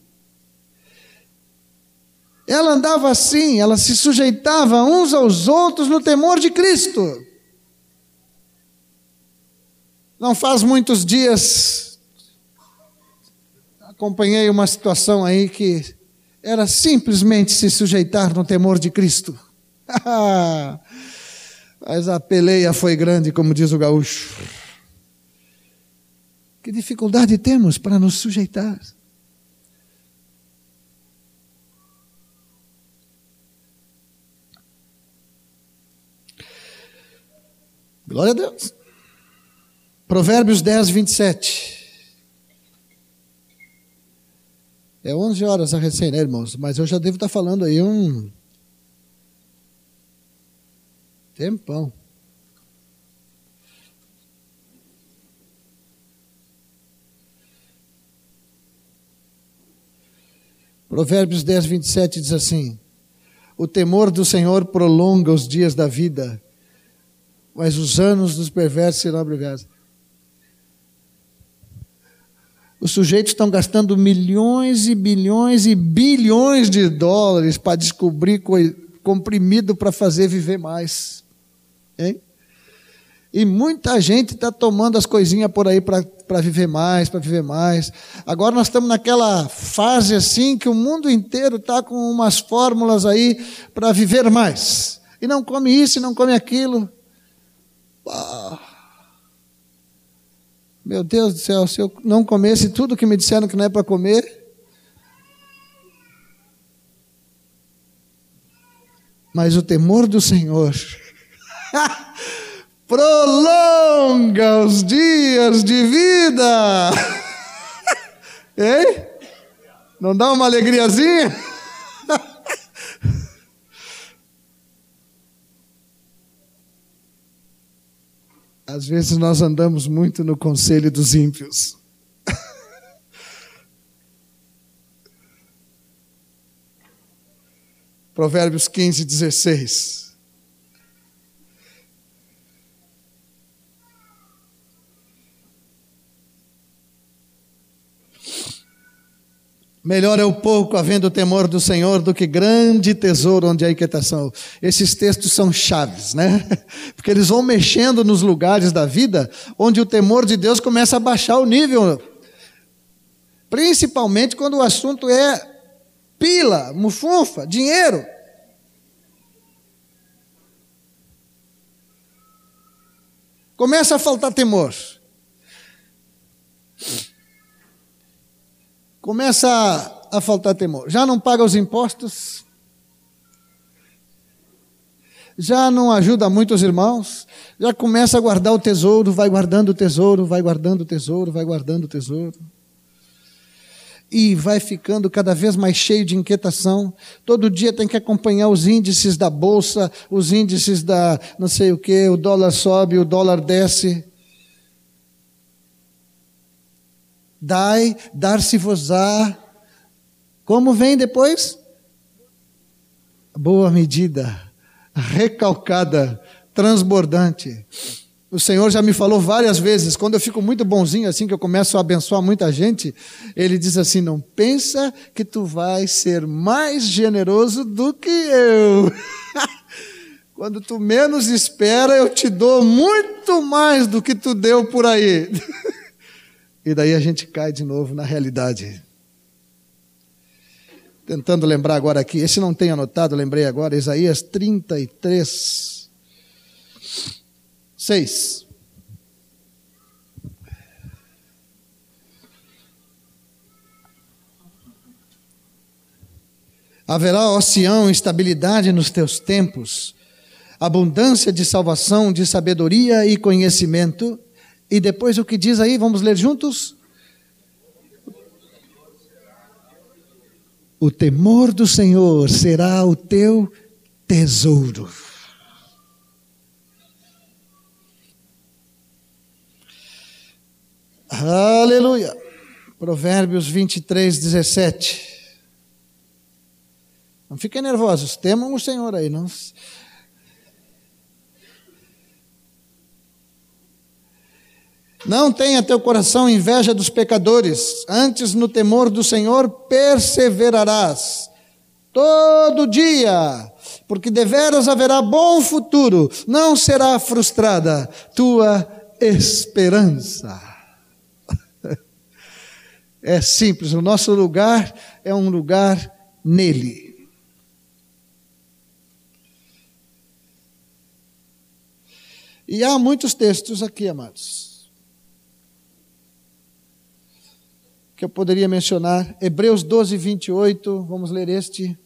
Ela andava assim, ela se sujeitava uns aos outros no temor de Cristo. Não faz muitos dias acompanhei uma situação aí que era simplesmente se sujeitar no temor de Cristo. Mas a peleia foi grande, como diz o gaúcho. Que dificuldade temos para nos sujeitar? Glória a Deus. Provérbios 10, 27. É 11 horas a recém, né, irmãos? Mas eu já devo estar falando aí um tempão. Provérbios 10, 27 diz assim: O temor do Senhor prolonga os dias da vida, mas os anos dos perversos serão abreviados. Os sujeitos estão gastando milhões e bilhões e bilhões de dólares para descobrir comprimido para fazer viver mais. Hein? E muita gente está tomando as coisinhas por aí para viver mais, para viver mais. Agora nós estamos naquela fase assim que o mundo inteiro está com umas fórmulas aí para viver mais. E não come isso, e não come aquilo. Ah. Meu Deus do céu, se eu não comesse tudo que me disseram que não é para comer. Mas o temor do Senhor prolonga os dias de vida. Hein? Não dá uma alegriazinha? Às vezes nós andamos muito no conselho dos ímpios. Provérbios 15, 16. Melhor é o pouco havendo o temor do Senhor do que grande tesouro onde há inquietação. Esses textos são chaves, né? Porque eles vão mexendo nos lugares da vida onde o temor de Deus começa a baixar o nível. Principalmente quando o assunto é pila, mufunfa, dinheiro. Começa a faltar temor. Começa a, a faltar temor. Já não paga os impostos, já não ajuda muito os irmãos, já começa a guardar o tesouro, vai guardando o tesouro, vai guardando o tesouro, vai guardando o tesouro. E vai ficando cada vez mais cheio de inquietação. Todo dia tem que acompanhar os índices da bolsa, os índices da não sei o que, o dólar sobe, o dólar desce. Dai, dar-se-vos-á. Como vem depois? Boa medida, recalcada, transbordante. O Senhor já me falou várias vezes, quando eu fico muito bonzinho assim, que eu começo a abençoar muita gente, Ele diz assim: Não pensa que tu vais ser mais generoso do que eu. quando tu menos espera, eu te dou muito mais do que tu deu por aí. E daí a gente cai de novo na realidade. Tentando lembrar agora aqui, esse não tem anotado, lembrei agora, Isaías 33, 6. Haverá, ó Sião, estabilidade nos teus tempos, abundância de salvação, de sabedoria e conhecimento e depois o que diz aí, vamos ler juntos? O temor do Senhor será o teu tesouro. Aleluia. Provérbios 23, 17. Não fiquem nervosos, temam o Senhor aí. Não, Não tenha teu coração inveja dos pecadores, antes no temor do Senhor perseverarás todo dia, porque deveras haverá bom futuro, não será frustrada tua esperança. É simples, o nosso lugar é um lugar nele. E há muitos textos aqui, amados que eu poderia mencionar. Hebreus 12, 28, vamos ler este,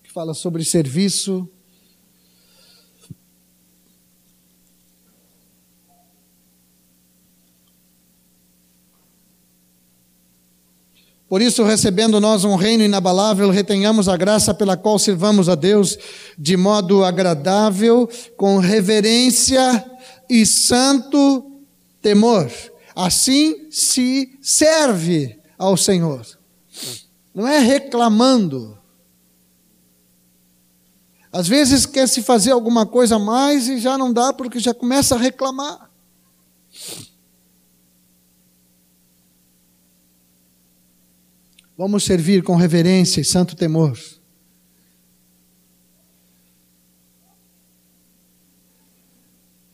que fala sobre serviço. Por isso, recebendo nós um reino inabalável, retenhamos a graça pela qual servamos a Deus de modo agradável, com reverência e santo temor. Assim se serve ao Senhor. Não é reclamando. Às vezes quer se fazer alguma coisa a mais e já não dá porque já começa a reclamar. Vamos servir com reverência e santo temor.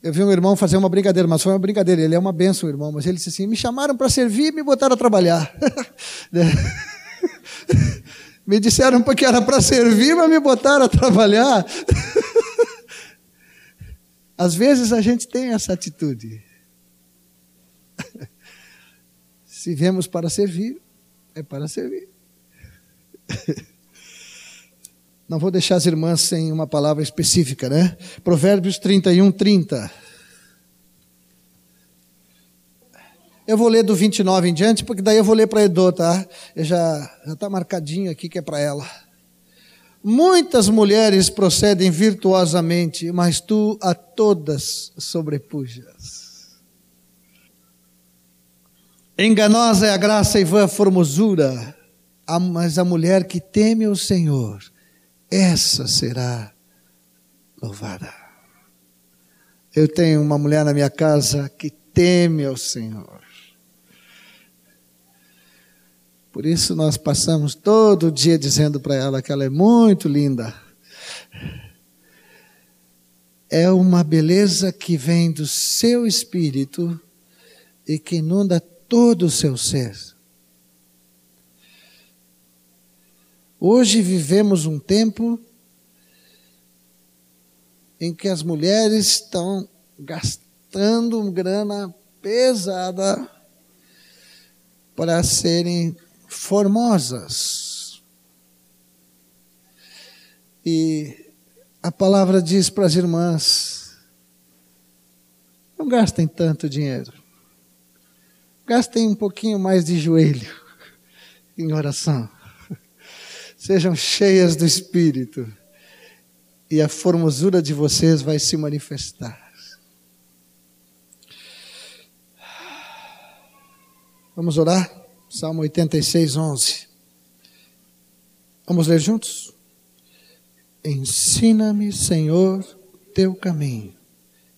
Eu vi um irmão fazer uma brincadeira, mas foi uma brincadeira. Ele é uma benção, irmão. Mas ele disse assim: me chamaram para servir e me botaram a trabalhar. me disseram que era para servir, mas me botaram a trabalhar. Às vezes a gente tem essa atitude. Se viemos para servir, é para servir. Não vou deixar as irmãs sem uma palavra específica, né? Provérbios 31, 30. Eu vou ler do 29 em diante, porque daí eu vou ler para Edo, tá? Eu já está marcadinho aqui que é para ela. Muitas mulheres procedem virtuosamente, mas tu a todas sobrepujas. Enganosa é a graça e vã a formosura, mas a mulher que teme o Senhor essa será louvada. Eu tenho uma mulher na minha casa que teme ao Senhor. Por isso nós passamos todo dia dizendo para ela que ela é muito linda. É uma beleza que vem do seu espírito e que inunda todo o seu ser. Hoje vivemos um tempo em que as mulheres estão gastando grana pesada para serem formosas. E a palavra diz para as irmãs: não gastem tanto dinheiro, gastem um pouquinho mais de joelho em oração sejam cheias do Espírito e a formosura de vocês vai se manifestar. Vamos orar? Salmo 86, 11. Vamos ler juntos? Ensina-me, Senhor, teu caminho,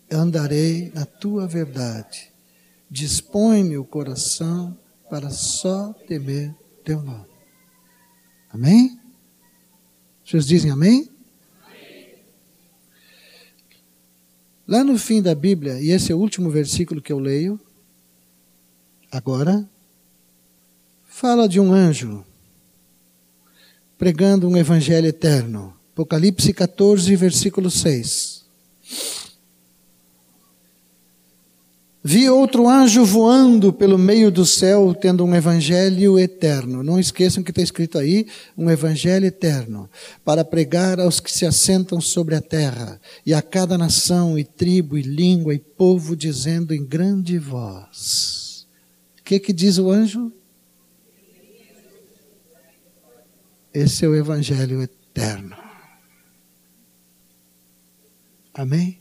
andarei na tua verdade. Dispõe-me o coração para só temer teu nome. Amém? Vocês dizem amém? Lá no fim da Bíblia, e esse é o último versículo que eu leio, agora, fala de um anjo pregando um evangelho eterno. Apocalipse 14, versículo 6. Vi outro anjo voando pelo meio do céu, tendo um evangelho eterno. Não esqueçam que está escrito aí, um evangelho eterno, para pregar aos que se assentam sobre a terra, e a cada nação, e tribo, e língua, e povo, dizendo em grande voz. O que, que diz o anjo? Esse é o evangelho eterno. Amém?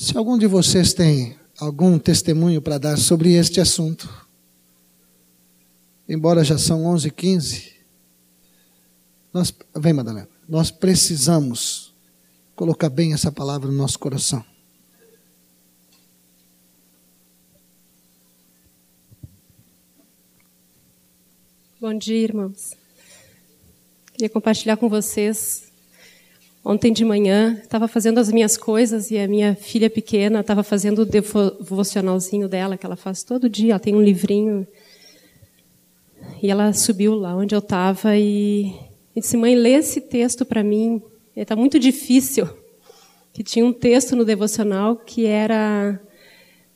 Se algum de vocês tem algum testemunho para dar sobre este assunto, embora já são 11h15, nós, vem Madalena, nós precisamos colocar bem essa palavra no nosso coração. Bom dia, irmãos. Queria compartilhar com vocês Ontem de manhã, estava fazendo as minhas coisas e a minha filha pequena estava fazendo o devocionalzinho dela, que ela faz todo dia. Ela tem um livrinho. E ela subiu lá onde eu estava e, e disse: Mãe, lê esse texto para mim. Está muito difícil. Que tinha um texto no devocional que era.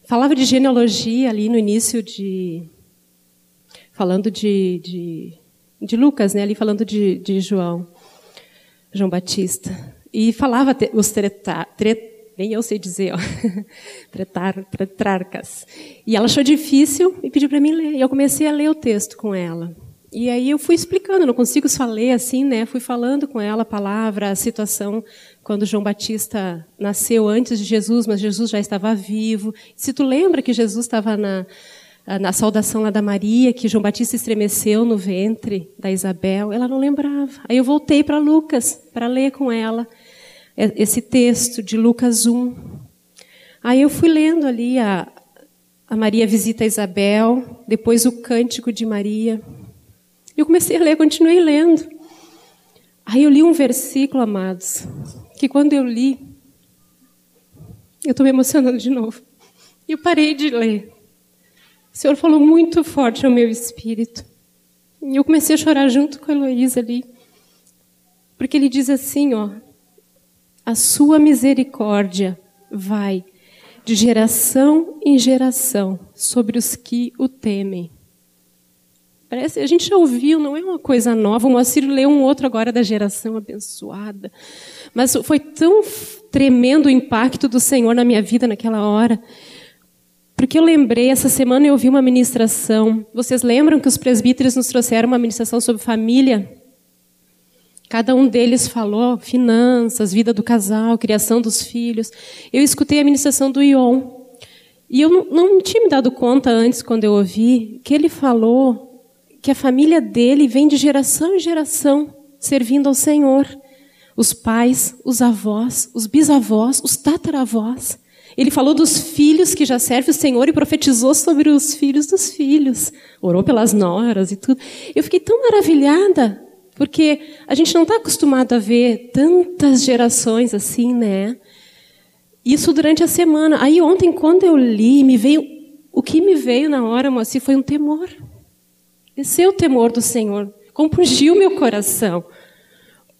Falava de genealogia ali no início de. Falando de, de, de Lucas, né? Ali falando de, de João. João Batista. E falava os nem eu sei dizer, ó, Pretar, pretrarcas. E ela achou difícil e pediu para mim ler. E eu comecei a ler o texto com ela. E aí eu fui explicando, não consigo só ler assim, né? Fui falando com ela a palavra, a situação quando João Batista nasceu antes de Jesus, mas Jesus já estava vivo. Se tu lembra que Jesus estava na, na saudação lá da Maria, que João Batista estremeceu no ventre da Isabel, ela não lembrava. Aí eu voltei para Lucas para ler com ela esse texto de Lucas 1. Aí eu fui lendo ali a, a Maria visita a Isabel, depois o cântico de Maria. Eu comecei a ler, continuei lendo. Aí eu li um versículo, amados, que quando eu li, eu estou me emocionando de novo. E eu parei de ler. O Senhor falou muito forte ao meu espírito. E eu comecei a chorar junto com a Heloísa ali. Porque ele diz assim, ó: A sua misericórdia vai de geração em geração sobre os que o temem. Parece, a gente já ouviu, não é uma coisa nova. O Moacir leu um outro agora da geração abençoada. Mas foi tão tremendo o impacto do Senhor na minha vida naquela hora. Porque eu lembrei, essa semana eu ouvi uma ministração. Vocês lembram que os presbíteros nos trouxeram uma ministração sobre família? Cada um deles falou finanças, vida do casal, criação dos filhos. Eu escutei a ministração do Ion. E eu não, não tinha me dado conta antes, quando eu ouvi, que ele falou que a família dele vem de geração em geração servindo ao Senhor. Os pais, os avós, os bisavós, os tataravós. Ele falou dos filhos que já servem o Senhor e profetizou sobre os filhos dos filhos. Orou pelas noras e tudo. Eu fiquei tão maravilhada, porque a gente não está acostumado a ver tantas gerações assim, né? Isso durante a semana. Aí ontem, quando eu li, me veio. O que me veio na hora, Moacir, foi um temor. Desceu o temor do Senhor, compungiu meu coração.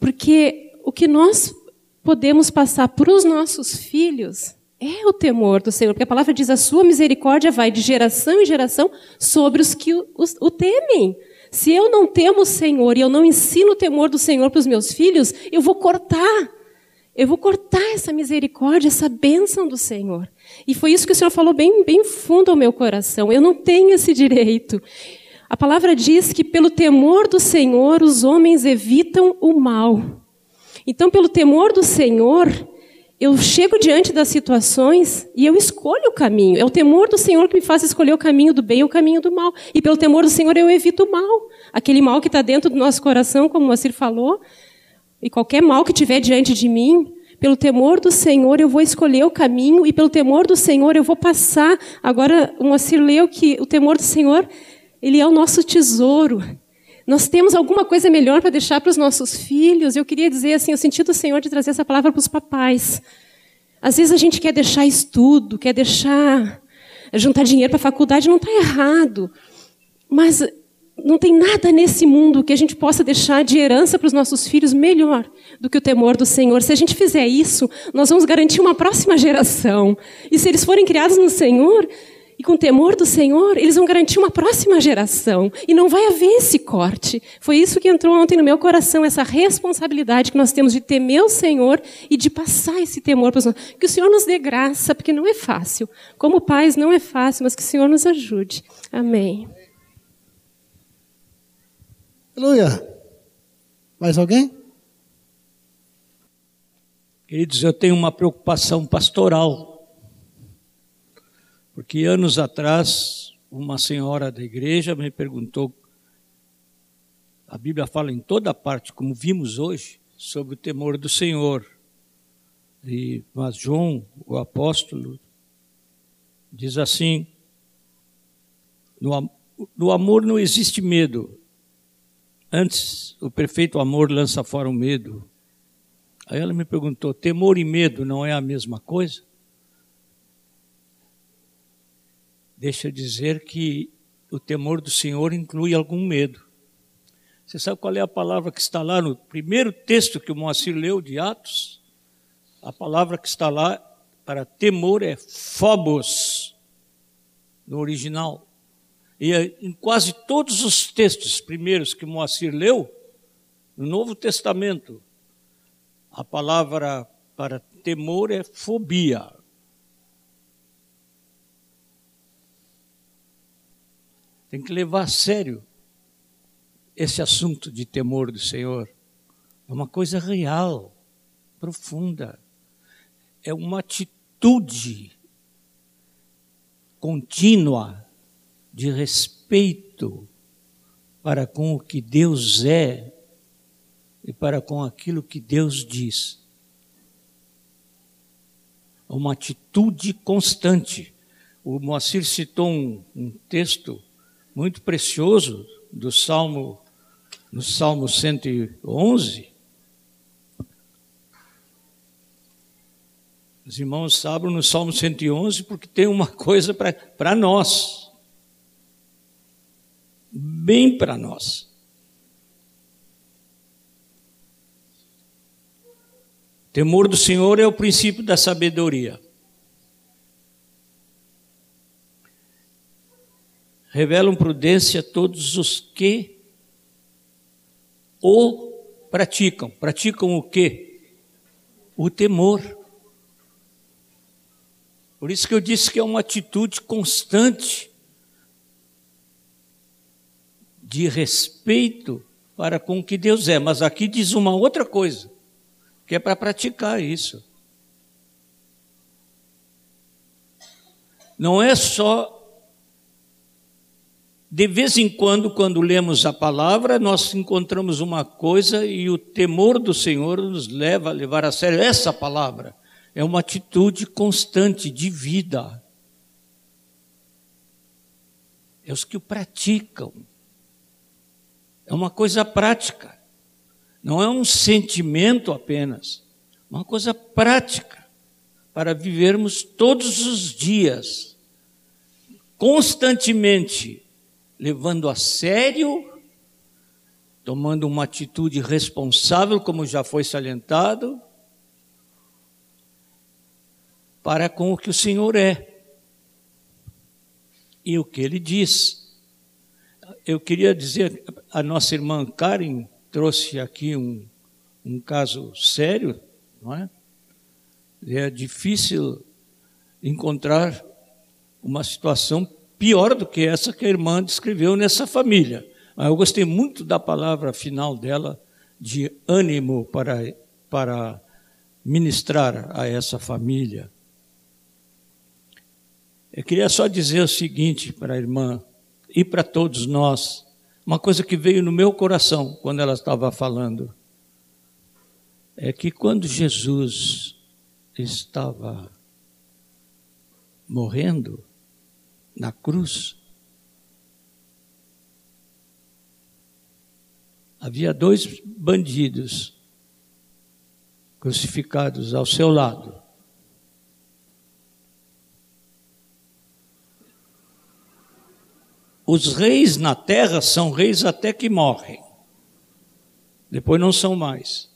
Porque o que nós podemos passar para os nossos filhos é o temor do Senhor. Porque a palavra diz: a sua misericórdia vai de geração em geração sobre os que o, o temem. Se eu não temo o Senhor e eu não ensino o temor do Senhor para os meus filhos, eu vou cortar. Eu vou cortar essa misericórdia, essa bênção do Senhor. E foi isso que o Senhor falou bem, bem fundo ao meu coração. Eu não tenho esse direito. A palavra diz que pelo temor do Senhor os homens evitam o mal. Então, pelo temor do Senhor, eu chego diante das situações e eu escolho o caminho. É o temor do Senhor que me faz escolher o caminho do bem e o caminho do mal. E pelo temor do Senhor eu evito o mal. Aquele mal que está dentro do nosso coração, como o Moacir falou, e qualquer mal que tiver diante de mim, pelo temor do Senhor eu vou escolher o caminho e pelo temor do Senhor eu vou passar. Agora, o Moacir leu que o temor do Senhor ele é o nosso tesouro. Nós temos alguma coisa melhor para deixar para os nossos filhos. Eu queria dizer assim, o sentido do Senhor de trazer essa palavra para os papais. Às vezes a gente quer deixar estudo, quer deixar juntar dinheiro para a faculdade, não está errado. Mas não tem nada nesse mundo que a gente possa deixar de herança para os nossos filhos melhor do que o temor do Senhor. Se a gente fizer isso, nós vamos garantir uma próxima geração. E se eles forem criados no Senhor, e com temor do Senhor, eles vão garantir uma próxima geração. E não vai haver esse corte. Foi isso que entrou ontem no meu coração, essa responsabilidade que nós temos de temer o Senhor e de passar esse temor para os nossos. Que o Senhor nos dê graça, porque não é fácil. Como pais, não é fácil, mas que o Senhor nos ajude. Amém. Aleluia. Mais alguém? Queridos, eu tenho uma preocupação pastoral porque anos atrás, uma senhora da igreja me perguntou, a Bíblia fala em toda parte, como vimos hoje, sobre o temor do Senhor. E, mas João, o apóstolo, diz assim: no, no amor não existe medo. Antes, o perfeito amor lança fora o medo. Aí ela me perguntou: temor e medo não é a mesma coisa? Deixa eu dizer que o temor do Senhor inclui algum medo. Você sabe qual é a palavra que está lá no primeiro texto que o Moacir leu de Atos? A palavra que está lá para temor é phobos, no original. E é em quase todos os textos primeiros que Moacir leu, no Novo Testamento, a palavra para temor é fobia. Tem que levar a sério esse assunto de temor do Senhor. É uma coisa real, profunda. É uma atitude contínua de respeito para com o que Deus é e para com aquilo que Deus diz. Uma atitude constante. O Moacir citou um, um texto muito precioso do Salmo, no Salmo 111. Os irmãos sabem no Salmo 111 porque tem uma coisa para nós. Bem para nós. Temor do Senhor é o princípio da sabedoria. Revelam prudência todos os que o praticam. Praticam o quê? O temor. Por isso que eu disse que é uma atitude constante de respeito para com o que Deus é. Mas aqui diz uma outra coisa que é para praticar isso. Não é só de vez em quando, quando lemos a palavra, nós encontramos uma coisa e o temor do Senhor nos leva a levar a sério essa palavra. É uma atitude constante de vida. É os que o praticam. É uma coisa prática. Não é um sentimento apenas, uma coisa prática para vivermos todos os dias, constantemente, levando a sério, tomando uma atitude responsável, como já foi salientado, para com o que o Senhor é e o que ele diz. Eu queria dizer, a nossa irmã Karen trouxe aqui um, um caso sério, não é? É difícil encontrar uma situação pior do que essa que a irmã descreveu nessa família. Mas eu gostei muito da palavra final dela, de ânimo para, para ministrar a essa família. Eu queria só dizer o seguinte para a irmã e para todos nós uma coisa que veio no meu coração quando ela estava falando é que quando Jesus estava morrendo na cruz, havia dois bandidos crucificados ao seu lado. Os reis na terra são reis até que morrem. Depois não são mais.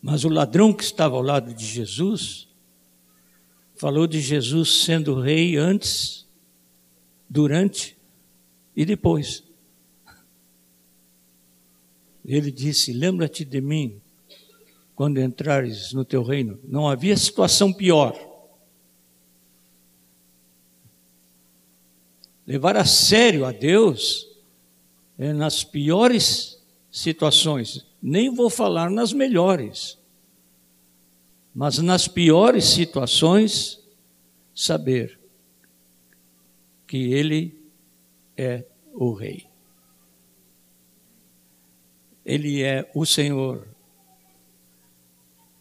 Mas o ladrão que estava ao lado de Jesus falou de Jesus sendo rei antes, durante e depois. Ele disse: Lembra-te de mim quando entrares no teu reino. Não havia situação pior Levar a sério a Deus é nas piores situações. Nem vou falar nas melhores. Mas nas piores situações, saber que Ele é o Rei. Ele é o Senhor.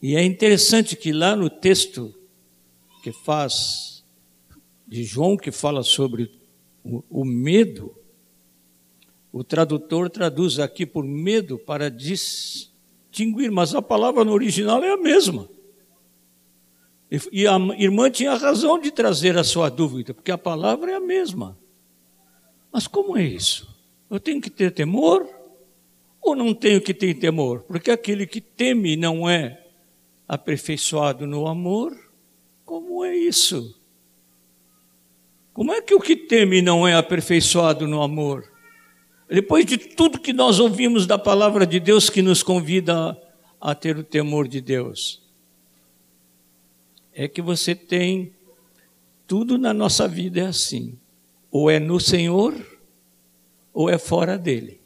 E é interessante que lá no texto que faz de João, que fala sobre o, medo, o tradutor traduz aqui por medo para distinguir, mas a palavra no original é a mesma. E a irmã tinha razão de trazer a sua dúvida, porque a palavra é a mesma. Mas como é isso? Eu tenho que ter temor ou não tenho que ter temor? Porque aquele que teme não é aperfeiçoado no amor. Como é isso? Como é que o que teme não é aperfeiçoado no amor? Depois de tudo que nós ouvimos da palavra de Deus que nos convida a ter o temor de Deus, é que você tem tudo na nossa vida é assim. Ou é no Senhor, ou é fora dele.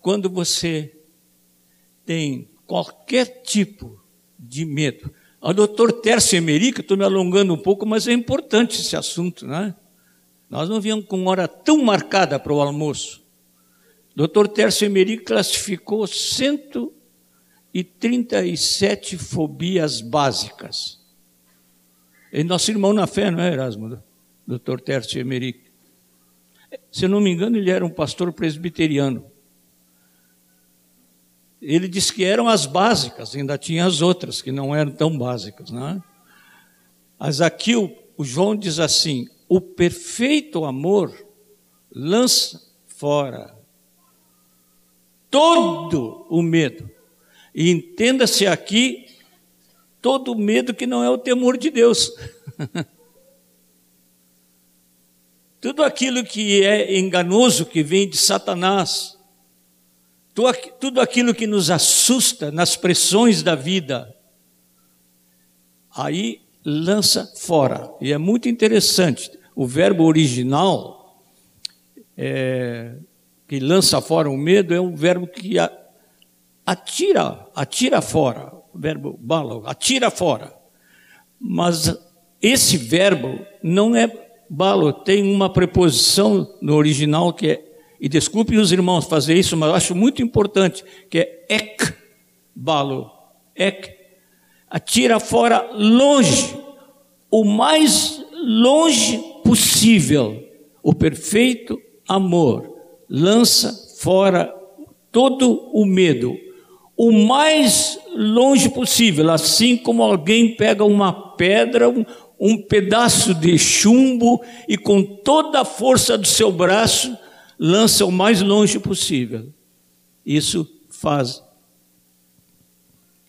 Quando você tem qualquer tipo de medo. O doutor Tércio Emerica, estou me alongando um pouco, mas é importante esse assunto, né? Nós não viemos com hora tão marcada para o almoço. Dr. Tércio Emerick classificou 137 fobias básicas. E nosso irmão na fé, não é, Erasmo? Dr. Tércio Emerick. Se eu não me engano, ele era um pastor presbiteriano. Ele disse que eram as básicas, ainda tinha as outras que não eram tão básicas. Não é? Mas aqui o, o João diz assim: o perfeito amor lança fora todo o medo. E entenda-se aqui todo medo que não é o temor de Deus. Tudo aquilo que é enganoso, que vem de Satanás, tudo aquilo que nos assusta nas pressões da vida, aí lança fora. E é muito interessante o verbo original, é, que lança fora o medo, é um verbo que atira, atira fora, verbo balo, atira fora. Mas esse verbo não é balo, tem uma preposição no original que é, e desculpem os irmãos fazer isso, mas eu acho muito importante, que é ek, balo, ek, atira fora longe, o mais longe possível, o perfeito amor lança fora todo o medo, o mais longe possível, assim como alguém pega uma pedra, um, um pedaço de chumbo e com toda a força do seu braço lança o mais longe possível. Isso faz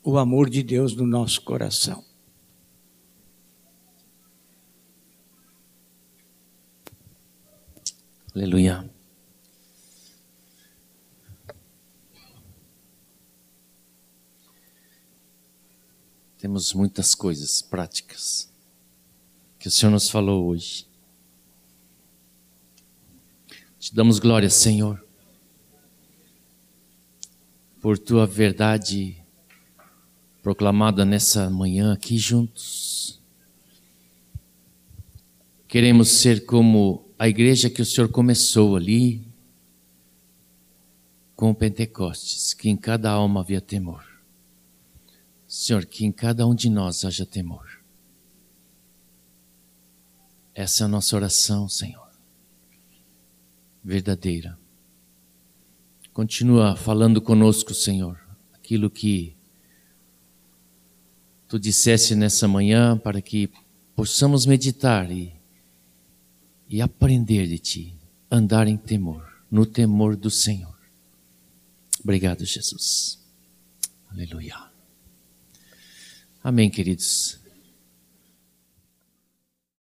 o amor de Deus no nosso coração. Aleluia. Temos muitas coisas práticas que o Senhor nos falou hoje. Te damos glória, Senhor, por tua verdade proclamada nessa manhã aqui juntos. Queremos ser como a igreja que o Senhor começou ali com o Pentecostes, que em cada alma havia temor. Senhor, que em cada um de nós haja temor. Essa é a nossa oração, Senhor. Verdadeira. Continua falando conosco, Senhor, aquilo que tu disseste nessa manhã para que possamos meditar e, e aprender de ti, andar em temor, no temor do Senhor. Obrigado, Jesus. Aleluia. Amém, queridos.